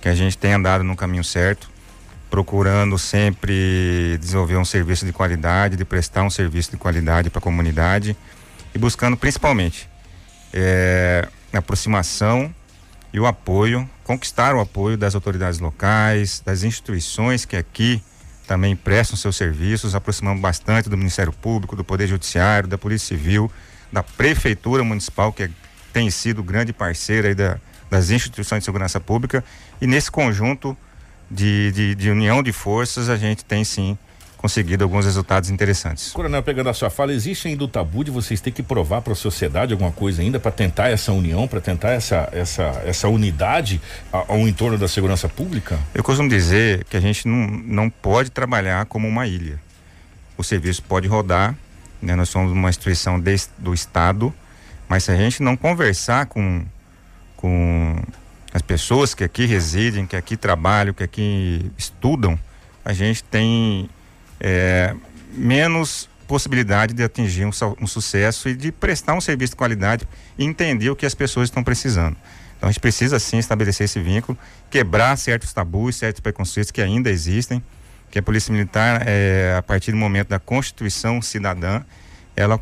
que a gente tem andado no caminho certo, procurando sempre desenvolver um serviço de qualidade, de prestar um serviço de qualidade para a comunidade e buscando principalmente é, aproximação e o apoio, conquistar o apoio das autoridades locais, das instituições que aqui também prestam seus serviços, aproximando bastante do Ministério Público, do Poder Judiciário, da Polícia Civil, da Prefeitura Municipal, que é, tem sido grande parceira da, das instituições de segurança pública, e nesse conjunto de, de, de união de forças a gente tem sim conseguido alguns resultados interessantes. Coronel, pegando a sua fala, existe ainda o tabu de vocês ter que provar para a sociedade alguma coisa ainda para tentar essa união, para tentar essa, essa, essa unidade ao entorno da segurança pública? Eu costumo dizer que a gente não, não pode trabalhar como uma ilha. O serviço pode rodar, né? nós somos uma instituição de, do Estado, mas se a gente não conversar com, com as pessoas que aqui residem, que aqui trabalham, que aqui estudam, a gente tem é, menos possibilidade de atingir um, um, sucesso e de prestar um serviço de qualidade e entender o que as pessoas estão precisando. Então a gente precisa sim estabelecer esse vínculo, quebrar certos tabus, certos preconceitos que ainda existem, que a Polícia Militar, é, a partir do momento da Constituição Cidadã, ela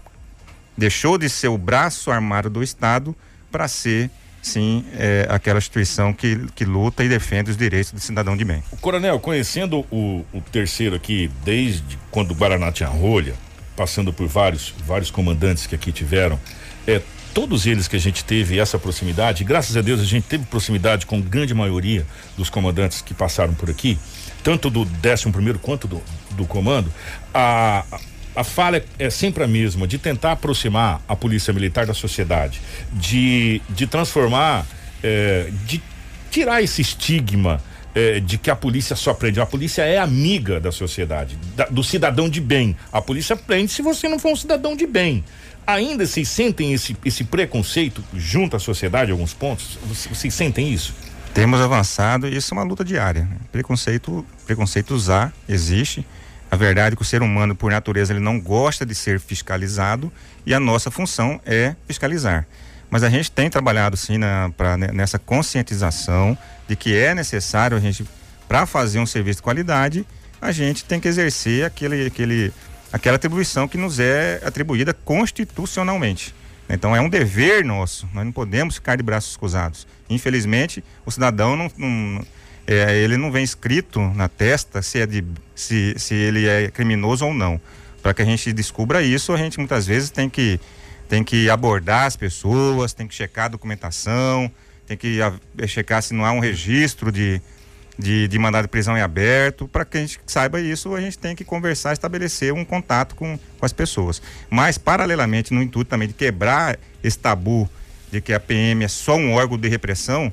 deixou de ser o braço armado do Estado para ser sim é, aquela instituição que, que luta e defende os direitos do cidadão de bem. O coronel, conhecendo o, o terceiro aqui, desde quando o Guaraná tinha rolha, passando por vários, vários comandantes que aqui tiveram, é, todos eles que a gente teve essa proximidade, graças a Deus a gente teve proximidade com grande maioria dos comandantes que passaram por aqui, tanto do 11 primeiro quanto do, do comando, a, a falha é sempre a mesma, de tentar aproximar a polícia militar da sociedade, de, de transformar, é, de tirar esse estigma é, de que a polícia só prende. A polícia é amiga da sociedade, da, do cidadão de bem. A polícia prende se você não for um cidadão de bem. Ainda vocês sentem esse, esse preconceito junto à sociedade em alguns pontos? Vocês sentem isso? Temos avançado e isso é uma luta diária. Preconceito, preconceito usar existe a verdade é que o ser humano, por natureza, ele não gosta de ser fiscalizado e a nossa função é fiscalizar. Mas a gente tem trabalhado sim na, pra, nessa conscientização de que é necessário a gente, para fazer um serviço de qualidade, a gente tem que exercer aquele, aquele, aquela atribuição que nos é atribuída constitucionalmente. Então é um dever nosso, nós não podemos ficar de braços cruzados. Infelizmente, o cidadão não, não é, ele não vem escrito na testa se, é de, se, se ele é criminoso ou não. Para que a gente descubra isso, a gente muitas vezes tem que, tem que abordar as pessoas, tem que checar a documentação, tem que checar se não há um registro de, de, de mandado de prisão em aberto. Para que a gente saiba isso, a gente tem que conversar, estabelecer um contato com, com as pessoas. Mas, paralelamente, no intuito também de quebrar esse tabu de que a PM é só um órgão de repressão,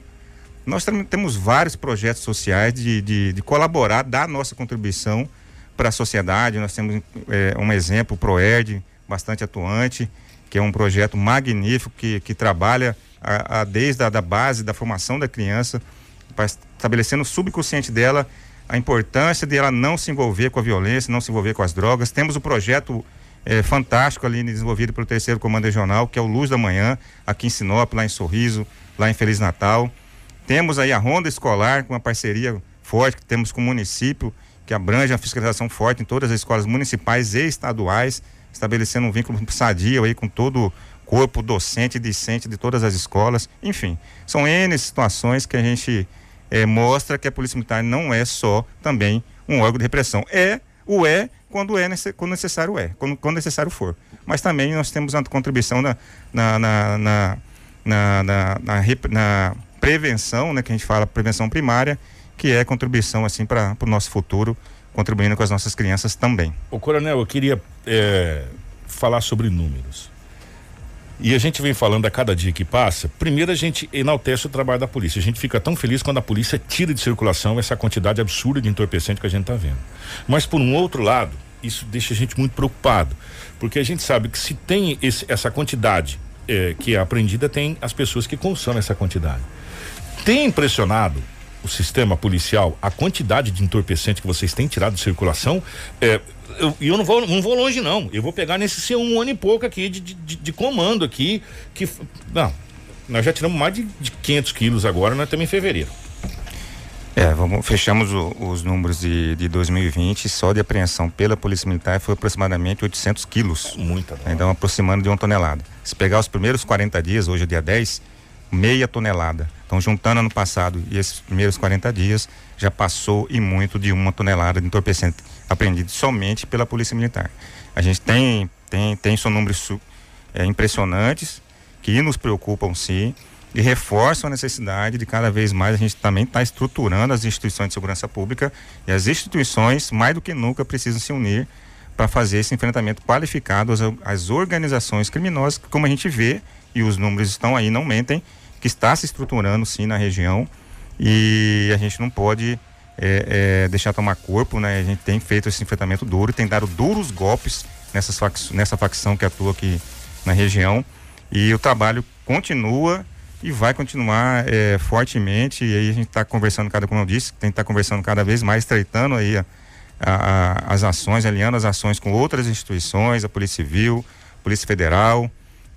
nós temos vários projetos sociais de, de, de colaborar, dar nossa contribuição para a sociedade. Nós temos é, um exemplo, o ProERD, bastante atuante, que é um projeto magnífico que, que trabalha a, a desde a da base da formação da criança, estabelecendo no subconsciente dela a importância de ela não se envolver com a violência, não se envolver com as drogas. Temos o um projeto é, fantástico ali desenvolvido pelo terceiro comando regional, que é o Luz da Manhã, aqui em Sinop, lá em Sorriso, lá em Feliz Natal. Temos aí a Ronda Escolar, com uma parceria forte que temos com o município, que abrange a fiscalização forte em todas as escolas municipais e estaduais, estabelecendo um vínculo sadio aí com todo o corpo docente e discente de todas as escolas. Enfim, são N situações que a gente é, mostra que a Polícia Militar não é só também um órgão de repressão. É, o é quando é quando necessário é, quando, quando necessário for. Mas também nós temos uma contribuição na, na, na, na, na, na, na, na prevenção, né, que a gente fala prevenção primária, que é contribuição assim para o nosso futuro, contribuindo com as nossas crianças também. O coronel, eu queria é, falar sobre números. E a gente vem falando a cada dia que passa, primeiro a gente enaltece o trabalho da polícia. A gente fica tão feliz quando a polícia tira de circulação essa quantidade absurda de entorpecente que a gente está vendo. Mas por um outro lado, isso deixa a gente muito preocupado, porque a gente sabe que se tem esse, essa quantidade é, que é apreendida, tem as pessoas que consomem essa quantidade. Tem impressionado o sistema policial a quantidade de entorpecente que vocês têm tirado de circulação? É, eu, eu não vou, não vou longe não. Eu vou pegar nesse seu um ano e pouco aqui de, de, de comando aqui que não, nós já tiramos mais de, de 500 quilos agora, nós estamos em fevereiro. É, vamos, fechamos o, os números de, de 2020, só de apreensão pela Polícia Militar foi aproximadamente 800 quilos. Muita. Então, aproximando de uma tonelada. Se pegar os primeiros 40 dias, hoje é dia 10, meia tonelada. Então, juntando ano passado e esses primeiros 40 dias, já passou e muito de uma tonelada de entorpecente apreendido somente pela Polícia Militar. A gente tem, tem, tem são números é, impressionantes que nos preocupam sim e reforçam a necessidade de cada vez mais a gente também estar tá estruturando as instituições de segurança pública e as instituições mais do que nunca precisam se unir para fazer esse enfrentamento qualificado às, às organizações criminosas, como a gente vê e os números estão aí, não mentem, que está se estruturando sim na região. E a gente não pode é, é, deixar tomar corpo, né? A gente tem feito esse enfrentamento duro, tem dado duros golpes nessas fac nessa facção que atua aqui na região. E o trabalho continua e vai continuar é, fortemente. E aí a gente está conversando cada como eu disse tem que estar tá conversando cada vez mais estreitando aí a, a, as ações alinhando as ações com outras instituições a polícia civil polícia federal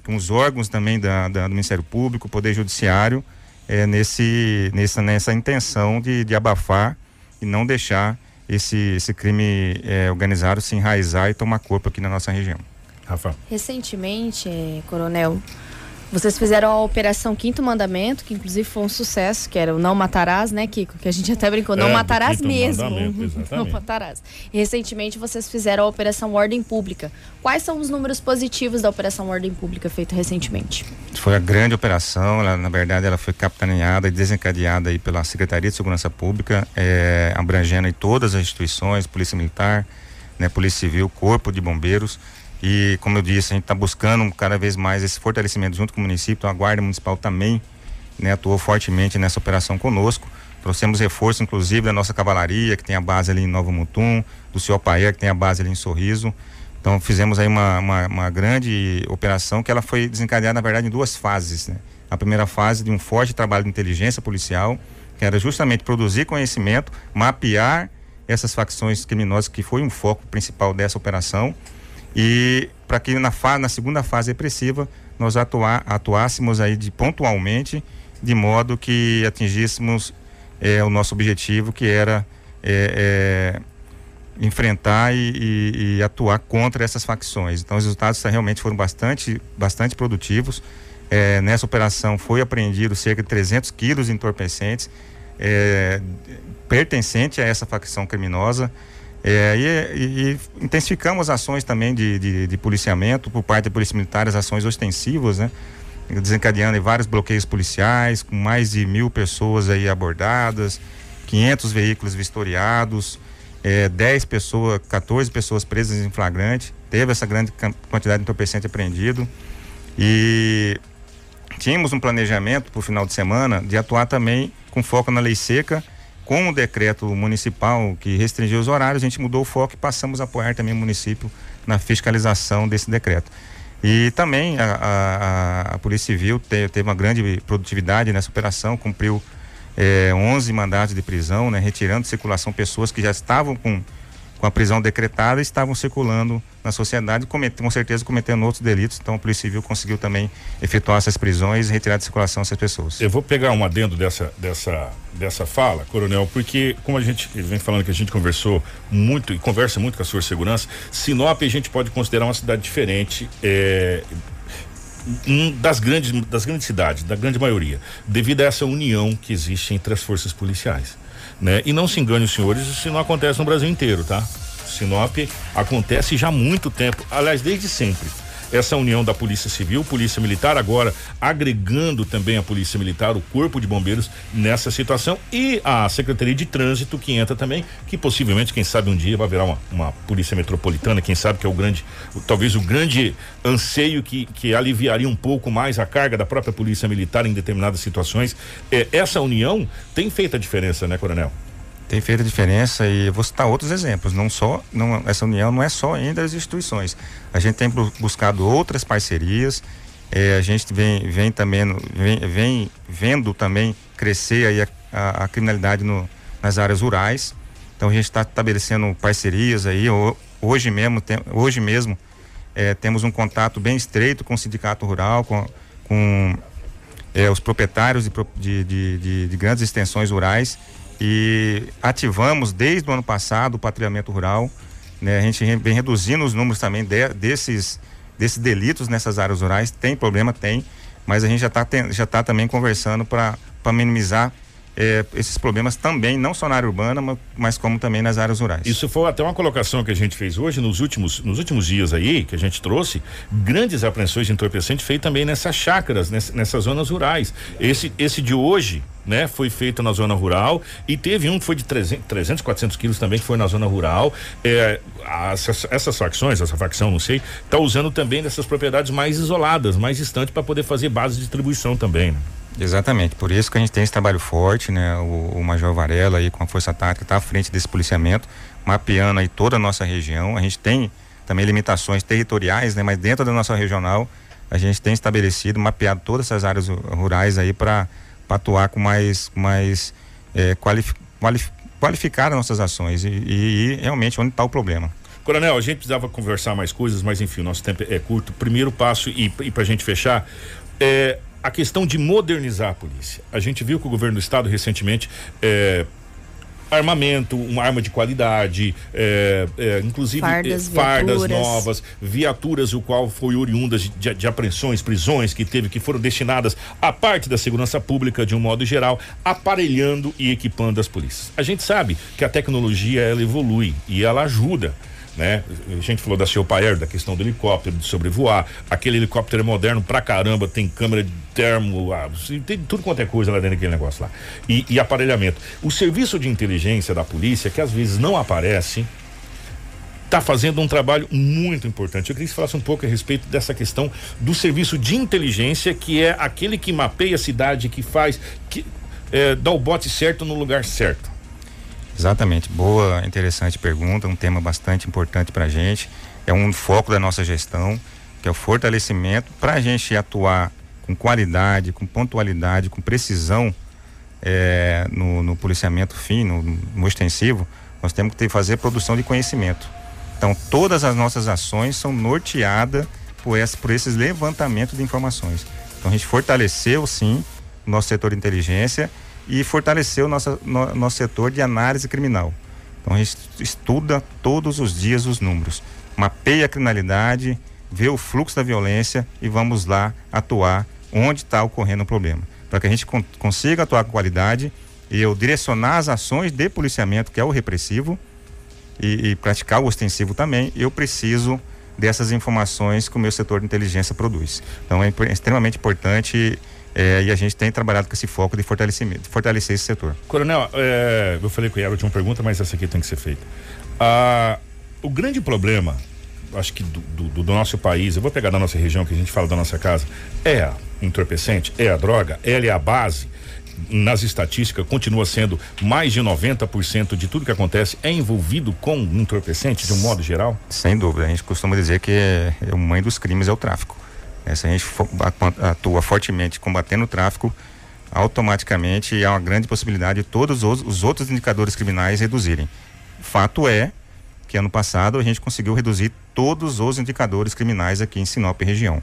com os órgãos também da, da, do Ministério Público, Poder Judiciário, é, nesse, nessa, nessa intenção de, de abafar e não deixar esse, esse crime é, organizado se enraizar e tomar corpo aqui na nossa região. Rafa. Recentemente, é, Coronel, vocês fizeram a Operação Quinto Mandamento, que inclusive foi um sucesso, que era o Não Matarás, né, Kiko? Que a gente até brincou, não é, matarás mesmo. Não matarás. E recentemente vocês fizeram a Operação Ordem Pública. Quais são os números positivos da Operação Ordem Pública feita recentemente? Foi a grande operação, ela, na verdade ela foi capitaneada e desencadeada aí pela Secretaria de Segurança Pública, é, abrangendo aí todas as instituições, Polícia Militar, né, Polícia Civil, Corpo de Bombeiros, e, como eu disse, a gente está buscando cada vez mais esse fortalecimento junto com o município. Então, a Guarda Municipal também né, atuou fortemente nessa operação conosco. Trouxemos reforço, inclusive, da nossa cavalaria, que tem a base ali em Novo Mutum, do Senhor Paia, que tem a base ali em Sorriso. Então, fizemos aí uma, uma, uma, grande operação que ela foi desencadeada, na verdade, em duas fases. Né? A primeira fase de um forte trabalho de inteligência policial, que era justamente produzir conhecimento, mapear essas facções criminosas, que foi um foco principal dessa operação e para que na, fa na segunda fase repressiva nós atuar, atuássemos aí de pontualmente, de modo que atingíssemos é, o nosso objetivo, que era é, é, enfrentar e, e, e, atuar contra essas facções. Então, os resultados realmente foram bastante, bastante produtivos. Nessa operação foi apreendido cerca de 300 quilos de entorpecentes pertencente a essa facção criminosa. É, e, e, intensificamos ações também de, de, de, policiamento por parte da Polícia Militar, as ações ostensivas, né? Desencadeando vários bloqueios policiais, com mais de mil pessoas aí abordadas, 500 veículos vistoriados, é, 10 pessoas, 14 pessoas presas em flagrante. Teve essa grande quantidade de entorpecente apreendido. E tínhamos um planejamento para o final de semana de atuar também com foco na lei seca com o decreto municipal que restringiu os horários, a gente mudou o foco e passamos a apoiar também o município na fiscalização desse decreto. E também a, a, a Polícia Civil te, teve uma grande produtividade nessa operação, cumpriu é, eh, 11 mandatos de prisão, né, retirando de circulação pessoas que já estavam com com a prisão decretada estavam circulando na sociedade, com certeza cometendo outros delitos. Então a Polícia Civil conseguiu também efetuar essas prisões e retirar de circulação essas pessoas. Eu vou pegar um adendo dessa, dessa, dessa fala, Coronel, porque como a gente vem falando que a gente conversou muito e conversa muito com a sua segurança, Sinop a gente pode considerar uma cidade diferente. É, um das grandes das grandes cidades, da grande maioria, devido a essa união que existe entre as forças policiais né? E não se engane os senhores, isso não acontece no Brasil inteiro, tá? Sinop acontece já há muito tempo, aliás, desde sempre essa união da Polícia Civil, Polícia Militar, agora agregando também a Polícia Militar, o Corpo de Bombeiros nessa situação e a Secretaria de Trânsito que entra também, que possivelmente, quem sabe um dia vai virar uma, uma Polícia Metropolitana, quem sabe que é o grande, talvez o grande anseio que, que aliviaria um pouco mais a carga da própria Polícia Militar em determinadas situações. É, essa união tem feito a diferença, né, Coronel? Tem feito diferença e vou citar outros exemplos. Não só, não, essa união não é só entre as instituições. A gente tem buscado outras parcerias. É, a gente vem, vem também, vem, vem vendo também crescer aí a, a, a criminalidade no, nas áreas rurais. Então a gente está estabelecendo parcerias aí. Hoje mesmo, tem, hoje mesmo é, temos um contato bem estreito com o sindicato rural, com, com é, os proprietários de, de, de, de grandes extensões rurais e ativamos desde o ano passado o patrulhamento rural. Né? A gente vem reduzindo os números também de, desses, desses delitos nessas áreas rurais. Tem problema? Tem, mas a gente já está já tá também conversando para minimizar é, esses problemas também, não só na área urbana, mas como também nas áreas rurais. Isso foi até uma colocação que a gente fez hoje, nos últimos, nos últimos dias aí, que a gente trouxe, grandes apreensões de entorpecente feitas também nessas chácaras, nessas, nessas zonas rurais. Esse, esse de hoje, né? Foi feito na zona rural e teve um que foi de 300, 300 400 quilos também que foi na zona rural. É, essas, essas facções, essa facção, não sei, tá usando também dessas propriedades mais isoladas, mais distantes para poder fazer base de distribuição também. Né? Exatamente, por isso que a gente tem esse trabalho forte, né? O, o Major Varela aí com a Força Tática está à frente desse policiamento, mapeando aí toda a nossa região. A gente tem também limitações territoriais, né? Mas dentro da nossa regional a gente tem estabelecido, mapeado todas essas áreas rurais aí para atuar com mais, mais é, qualif, qualif, qualificar as nossas ações e, e, e realmente onde está o problema. Coronel, a gente precisava conversar mais coisas, mas enfim, o nosso tempo é curto. Primeiro passo, e, e para a gente fechar, é, a questão de modernizar a polícia. A gente viu que o governo do estado recentemente é, armamento, uma arma de qualidade, é, é, inclusive fardas, é, fardas novas, viaturas, o qual foi oriundas de, de, de, apreensões, prisões que teve, que foram destinadas à parte da segurança pública de um modo geral, aparelhando e equipando as polícias. A gente sabe que a tecnologia ela evolui e ela ajuda né? A gente falou da seu da questão do helicóptero, de sobrevoar. Aquele helicóptero é moderno pra caramba, tem câmera de termo, ah, tem tudo quanto é coisa lá dentro daquele negócio lá. E, e aparelhamento. O serviço de inteligência da polícia, que às vezes não aparece, está fazendo um trabalho muito importante. Eu queria que você falasse um pouco a respeito dessa questão do serviço de inteligência, que é aquele que mapeia a cidade, que faz, que é, dá o bote certo no lugar certo. Exatamente, boa, interessante pergunta, um tema bastante importante para a gente. É um foco da nossa gestão, que é o fortalecimento para a gente atuar com qualidade, com pontualidade, com precisão é, no, no, policiamento fino, no, extensivo. Nós temos que ter, fazer produção de conhecimento. Então, todas as nossas ações são norteadas por, esse, por esses levantamentos de informações. Então a gente fortaleceu sim o nosso setor de inteligência e fortaleceu nosso, no, nosso setor de análise criminal. Então a gente estuda todos os dias os números, mapeia a criminalidade, vê o fluxo da violência e vamos lá atuar onde está ocorrendo o problema. Para que a gente con consiga atuar com qualidade e eu direcionar as ações de policiamento, que é o repressivo, e, e praticar o ostensivo também, eu preciso dessas informações que o meu setor de inteligência produz. Então é extremamente importante é, e a gente tem trabalhado com esse foco de fortalecimento, de fortalecer esse setor. Coronel, é, eu falei que era a última pergunta, mas essa aqui tem que ser feita. Ah, o grande problema, acho que do, do, do, nosso país, eu vou pegar da nossa região que a gente fala da nossa casa, é a entorpecente, é a droga, ela é a base, nas estatísticas, continua sendo mais de 90% de tudo que acontece é envolvido com entorpecente, de um modo geral? Sem dúvida. A gente costuma dizer que é, é, o mãe dos crimes é o tráfico. É, se a gente atua fortemente combatendo o tráfico, automaticamente há uma grande possibilidade de todos os, os outros indicadores criminais reduzirem. Fato é que ano passado a gente conseguiu reduzir todos os indicadores criminais aqui em Sinop região.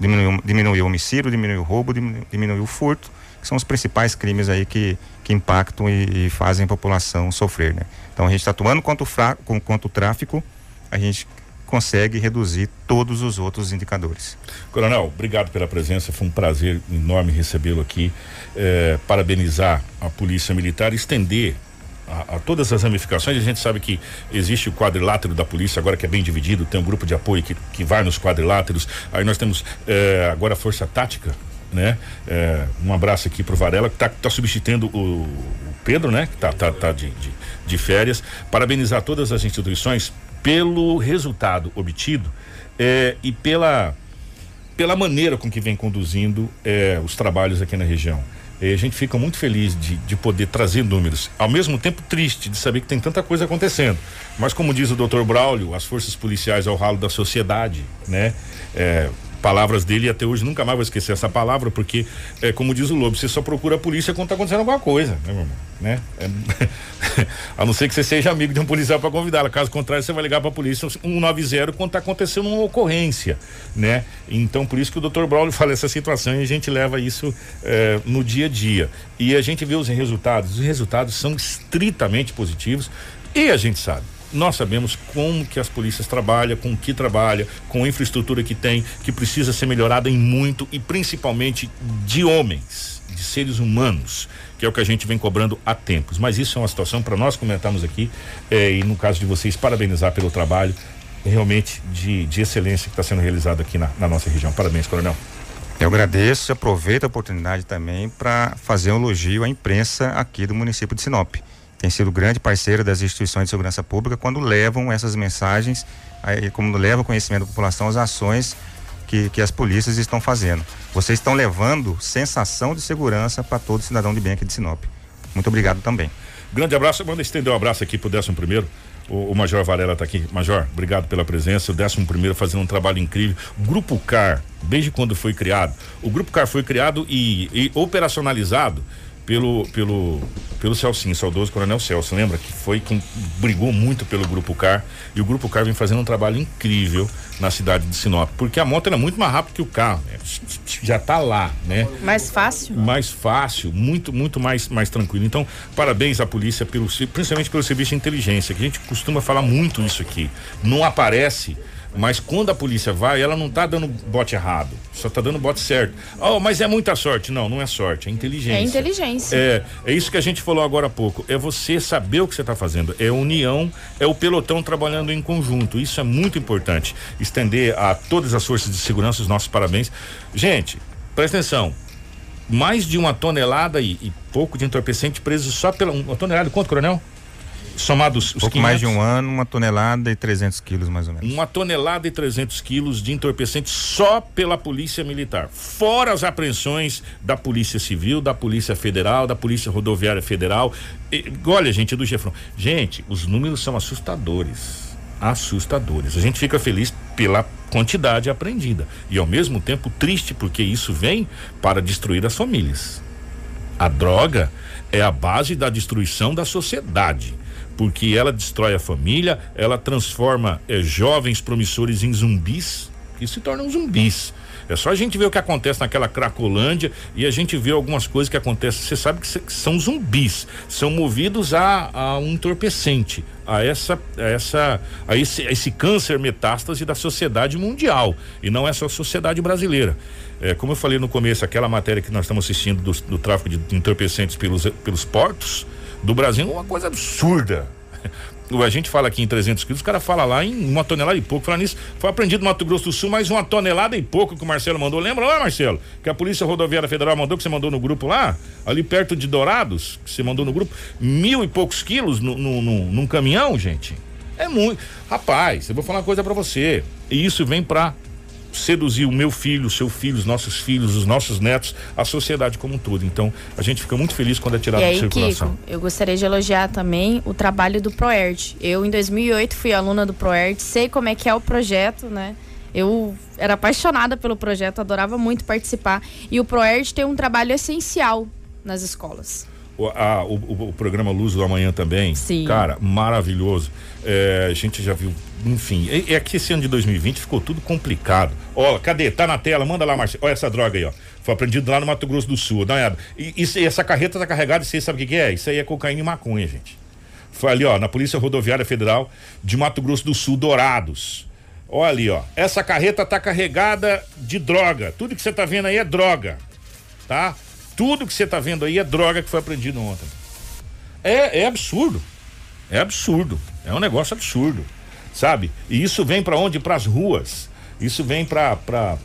Diminuiu, diminuiu o homicídio, diminuiu roubo, diminuiu, diminuiu furto, que são os principais crimes aí que, que impactam e, e fazem a população sofrer, né? Então a gente está atuando contra o, fra, contra o tráfico, a gente consegue reduzir todos os outros indicadores. Coronel, obrigado pela presença, foi um prazer enorme recebê-lo aqui, é, parabenizar a Polícia Militar, estender a, a, todas as ramificações. A gente sabe que existe o quadrilátero da polícia, agora que é bem dividido, tem um grupo de apoio que, que vai nos quadriláteros. Aí nós temos é, agora a Força Tática, né? É, um abraço aqui pro Varela, que está tá substituindo o, o, Pedro, né? Que tá, tá, tá de, de, de, férias. Parabenizar todas as instituições pelo resultado obtido é, e pela, pela maneira com que vem conduzindo é, os trabalhos aqui na região. E a gente fica muito feliz de, de poder trazer números. Ao mesmo tempo triste de saber que tem tanta coisa acontecendo. Mas como diz o doutor Braulio, as forças policiais ao ralo da sociedade, né? Palavras dele e até hoje nunca mais vou esquecer essa palavra, porque, é, como diz o Lobo, você só procura a polícia quando tá acontecendo alguma coisa, né, meu irmão? Né? É, a não ser que você seja amigo de um policial para convidá-la. Caso contrário, você vai ligar para a polícia 190 quando tá acontecendo uma ocorrência, né? Então, por isso que o doutor Braulio fala essa situação e a gente leva isso é, no dia a dia. E a gente vê os resultados. Os resultados são estritamente positivos e a gente sabe nós sabemos como que as polícias trabalham, com o que trabalha, com a infraestrutura que tem, que precisa ser melhorada em muito e principalmente de homens, de seres humanos, que é o que a gente vem cobrando há tempos. Mas isso é uma situação para nós comentarmos aqui eh, e no caso de vocês parabenizar pelo trabalho realmente de, de excelência que está sendo realizado aqui na, na nossa região. Parabéns, coronel. Eu agradeço e aproveito a oportunidade também para fazer um elogio à imprensa aqui do município de Sinop tem sido grande parceiro das instituições de segurança pública quando levam essas mensagens, aí, como levam conhecimento da população as ações que, que as polícias estão fazendo. Vocês estão levando sensação de segurança para todo cidadão de bem aqui de Sinop. Muito obrigado também. Grande abraço, manda estender um abraço aqui pro décimo primeiro. O, o Major Varela está aqui. Major, obrigado pela presença. O décimo primeiro fazendo um trabalho incrível. Grupo CAR, desde quando foi criado? O Grupo CAR foi criado e, e operacionalizado pelo pelo pelo Celcinho, saudoso Coronel Celso, lembra que foi quem brigou muito pelo Grupo Car e o Grupo Car vem fazendo um trabalho incrível na cidade de Sinop, porque a moto é muito mais rápida que o carro, né? já está lá, né? Mais fácil. Mais fácil, muito muito mais mais tranquilo. Então, parabéns à polícia pelo principalmente pelo serviço de inteligência, que a gente costuma falar muito isso aqui. Não aparece mas quando a polícia vai, ela não está dando bote errado, só está dando bote certo. Oh, mas é muita sorte. Não, não é sorte, é inteligência. É inteligência. É, é isso que a gente falou agora há pouco. É você saber o que você está fazendo. É união, é o pelotão trabalhando em conjunto. Isso é muito importante. Estender a todas as forças de segurança os nossos parabéns. Gente, presta atenção. Mais de uma tonelada e, e pouco de entorpecente preso só pela. Uma tonelada, quanto, coronel? Somados os Pouco 500, mais de um ano, uma tonelada e 300 quilos mais ou menos. Uma tonelada e 300 quilos de entorpecente só pela Polícia Militar. Fora as apreensões da Polícia Civil, da Polícia Federal, da Polícia Rodoviária Federal. E, olha, gente, do Gefrão. Gente, os números são assustadores. Assustadores. A gente fica feliz pela quantidade apreendida. E ao mesmo tempo triste, porque isso vem para destruir as famílias. A droga é a base da destruição da sociedade porque ela destrói a família, ela transforma eh, jovens promissores em zumbis, que se tornam zumbis. É só a gente ver o que acontece naquela Cracolândia e a gente vê algumas coisas que acontecem. Você sabe que, são zumbis, são movidos a, a um entorpecente, a essa, a essa, a esse, a esse câncer metástase da sociedade mundial e não é só a sociedade brasileira. É, como eu falei no começo, aquela matéria que nós estamos assistindo do, do tráfico de entorpecentes pelos, pelos portos do Brasil é uma coisa absurda. A gente fala aqui em 300 quilos, o cara fala lá em uma tonelada e pouco. Falar nisso, foi apreendido no Mato Grosso do Sul mais uma tonelada e pouco que o Marcelo mandou. Lembra lá, Marcelo? Que a Polícia Rodoviária Federal mandou, que você mandou no grupo lá, ali perto de Dourados, que você mandou no grupo, mil e poucos quilos no, no, no- num caminhão, gente. É muito. Rapaz, eu vou falar uma coisa pra você. E isso vem pra seduzir o meu filho, o seu filho, os nossos filhos, os nossos netos, a sociedade como um todo. Então, a gente fica muito feliz quando é tirado E de circulação. Kiko, eu gostaria de elogiar também o trabalho do Proerd. Eu, em 2008, fui aluna do Proerd, sei como é que é o projeto, né? Eu era apaixonada pelo projeto, adorava muito participar. E o Proerd tem um trabalho essencial nas escolas. O, a- o- o- programa Luz do Amanhã também. Sim. Cara, maravilhoso. É, a gente já viu, enfim. É, é que esse ano de 2020 ficou tudo complicado. Ó, cadê? Tá na tela, manda lá, Marcelo. Olha essa droga aí, ó. Foi apreendido lá no Mato Grosso do Sul. Dá uma olhada. E, isso- essa carreta tá carregada, você sabe o que, que é? Isso aí é cocaína e maconha, gente. Foi ali, ó, na Polícia Rodoviária Federal de Mato Grosso do Sul, Dourados. Olha ali, ó. Essa carreta tá carregada de droga. Tudo que você tá vendo aí é droga. Tá? Tudo que você tá vendo aí é droga que foi apreendido ontem. É, é absurdo. É absurdo. É um negócio absurdo. Sabe? E isso vem pra onde? Pras ruas. Isso vem pra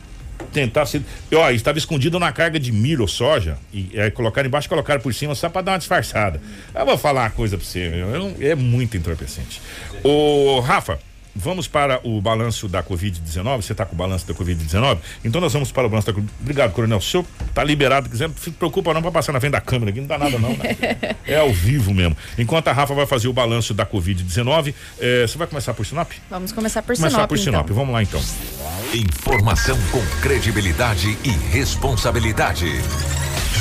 tentar se. Ó, estava escondido na carga de milho ou soja. E é, colocaram embaixo colocaram por cima só pra dar uma disfarçada. Eu vou falar uma coisa pra você. meu, eu- é muito entorpecente. Ô, Rafa. Vamos para o balanço da Covid-19. Você está com o balanço da Covid-19? Então nós vamos para o balanço da Covid. Obrigado, Coronel. O senhor está liberado. Quiser, não se preocupa não para passar na frente da câmera aqui. Não dá nada, não. Né? É ao vivo mesmo. Enquanto a Rafa vai fazer o balanço da Covid-19, eh, você vai começar por Sinop? Vamos começar por Começar Sinop, por Sinop. então. Vamos lá então. Informação com credibilidade e responsabilidade.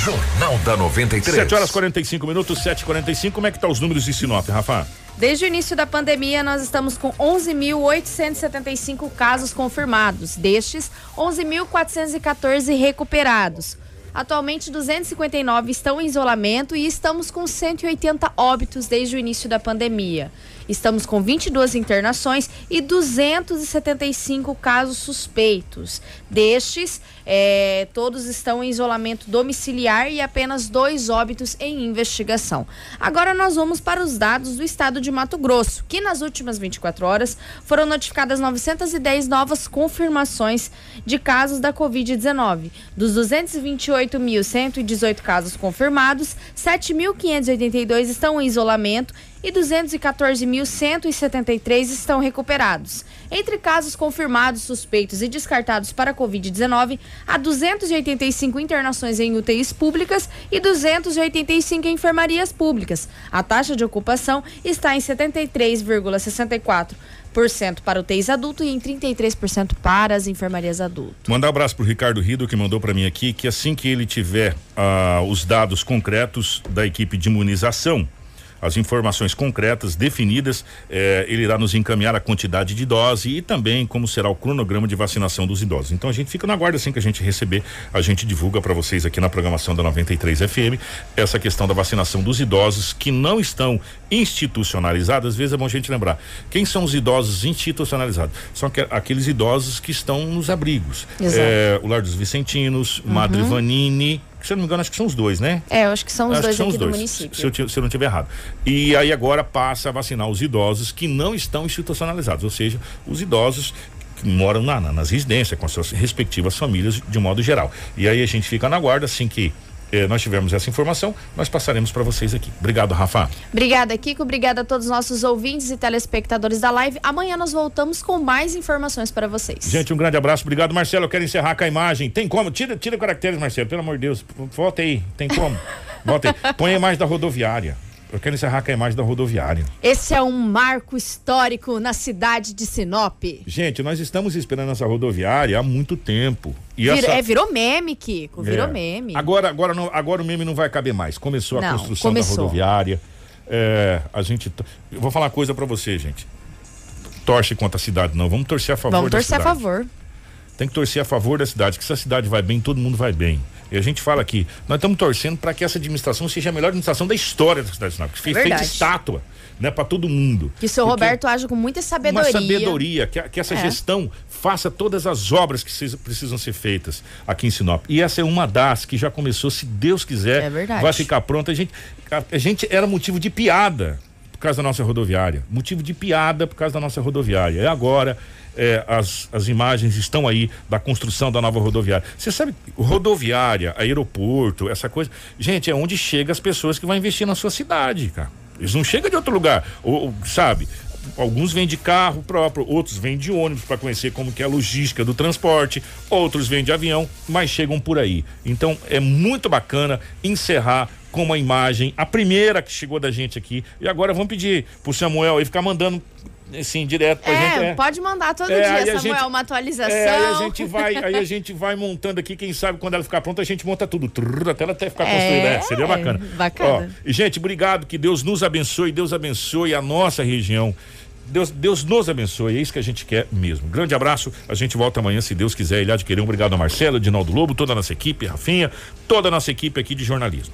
Jornal da 93. 7 horas 45 minutos, 7h45. Como é que tá os números de Sinop, Rafa? Desde o início da pandemia, nós estamos com 11.875 casos confirmados. Destes, 11.414 recuperados. Atualmente, 259 estão em isolamento e estamos com 180 óbitos desde o início da pandemia. Estamos com 22 internações e 275 casos suspeitos. Destes, eh, todos estão em isolamento domiciliar e apenas dois óbitos em investigação. Agora nós vamos para os dados do estado de Mato Grosso, que nas últimas 24 horas foram notificadas 910 novas confirmações de casos da Covid-19. Dos 228.118 casos confirmados, 7.582 estão em isolamento e 214.173 estão recuperados. Entre casos confirmados, suspeitos e descartados para a Covid-19, há 285 internações em UTIs públicas e 285 em enfermarias públicas. A taxa de ocupação está em 73,64% para UTIs adulto e em 33% para as enfermarias adulto. Mandar um abraço pro Ricardo Rido, que mandou para mim aqui, que assim que ele tiver ah, os dados concretos da equipe de imunização, as informações concretas, definidas, eh, ele irá nos encaminhar a quantidade de dose e também como será o cronograma de vacinação dos idosos. Então a gente fica na guarda assim que a gente receber, a gente divulga para vocês aqui na programação da 93 FM essa questão da vacinação dos idosos que não estão institucionalizados. Às vezes é bom a gente lembrar quem são os idosos institucionalizados. São aqu- aqueles idosos que estão nos abrigos. Eh, o Lar dos Vicentinos, Madre Vanini, que, se eu não me engano, acho que são os dois, né? É, eu acho que são os Acho que dois são aqui os do dois, município. Se eu, se eu não estiver errado. E aí agora passa a vacinar os idosos que não estão institucionalizados, ou seja, os idosos que moram na- na- nas residências com as suas respectivas famílias de modo geral. E aí a gente fica na guarda assim que eh, nós tivermos essa informação, nós passaremos para vocês aqui. Obrigado, Rafa. Obrigada, Kiko. Obrigada a todos os nossos ouvintes e telespectadores da live. Amanhã nós voltamos com mais informações para vocês. Gente, um grande abraço. Obrigado, Marcelo. Eu quero encerrar com a imagem. Tem como? Tira, tira caracteres, Marcelo, pelo amor de Deus. Volta aí. Tem como? Volta aí. Põe a imagem da rodoviária. Eu quero encerrar com a imagem da rodoviária. Esse é um marco histórico na cidade de Sinop. Gente, nós estamos esperando essa rodoviária há muito tempo. E Vir- essa... É, virou meme, Kiko. Virou É. meme. Agora, agora, não, agora o meme não vai caber mais. Começou a Não, construção começou. da rodoviária. É, a gente. Eu vou falar uma coisa pra você, gente. Torce contra a cidade, não. Vamos torcer a favor Vamos da torcer a cidade. favor. tem que torcer a favor da cidade, que se a cidade vai bem, todo mundo vai bem. E a gente fala aqui, nós estamos torcendo para que essa administração seja a melhor administração da história da cidade de Sinop, que feita estátua, né, para todo mundo. Que o seu Porque Roberto age com muita sabedoria. Uma sabedoria, que, que essa É. gestão faça todas as obras que se- precisam ser feitas aqui em Sinop. E essa é uma das que já começou, se Deus quiser, É vai ficar pronta. A gente, a, a gente era motivo de piada por causa da nossa rodoviária. Motivo de piada por causa da nossa rodoviária. E agora. é, as, as imagens estão aí da construção da nova rodoviária. Você sabe, rodoviária, aeroporto, essa coisa. Gente, é onde chega as pessoas que vão investir na sua cidade, cara. Eles não chegam de outro lugar. Ou, sabe? Alguns vêm de carro próprio, outros vêm de ônibus para conhecer como que é a logística do transporte, outros vêm de avião, mas chegam por aí. Então é muito bacana encerrar com uma imagem, a primeira que chegou da gente aqui. E agora vamos pedir pro Samuel aí ficar mandando assim direto pra gente. É, pode mandar todo É, dia, Samuel, gente- uma atualização. É, aí a gente vai, aí a gente vai montando aqui, quem sabe quando ela ficar pronta, a gente monta tudo, trrr, até ela até ficar É, construída. É, seria bacana. bacana. Ó, e gente, obrigado, que Deus nos abençoe, Deus abençoe a nossa região. Deus, Deus nos abençoe, é isso que a gente quer mesmo. Grande abraço, a gente volta amanhã, se Deus quiser, ilha de querer. Obrigado a Marcelo, Dinaldo Lobo, toda a nossa equipe, Rafinha, toda a nossa equipe aqui de jornalismo.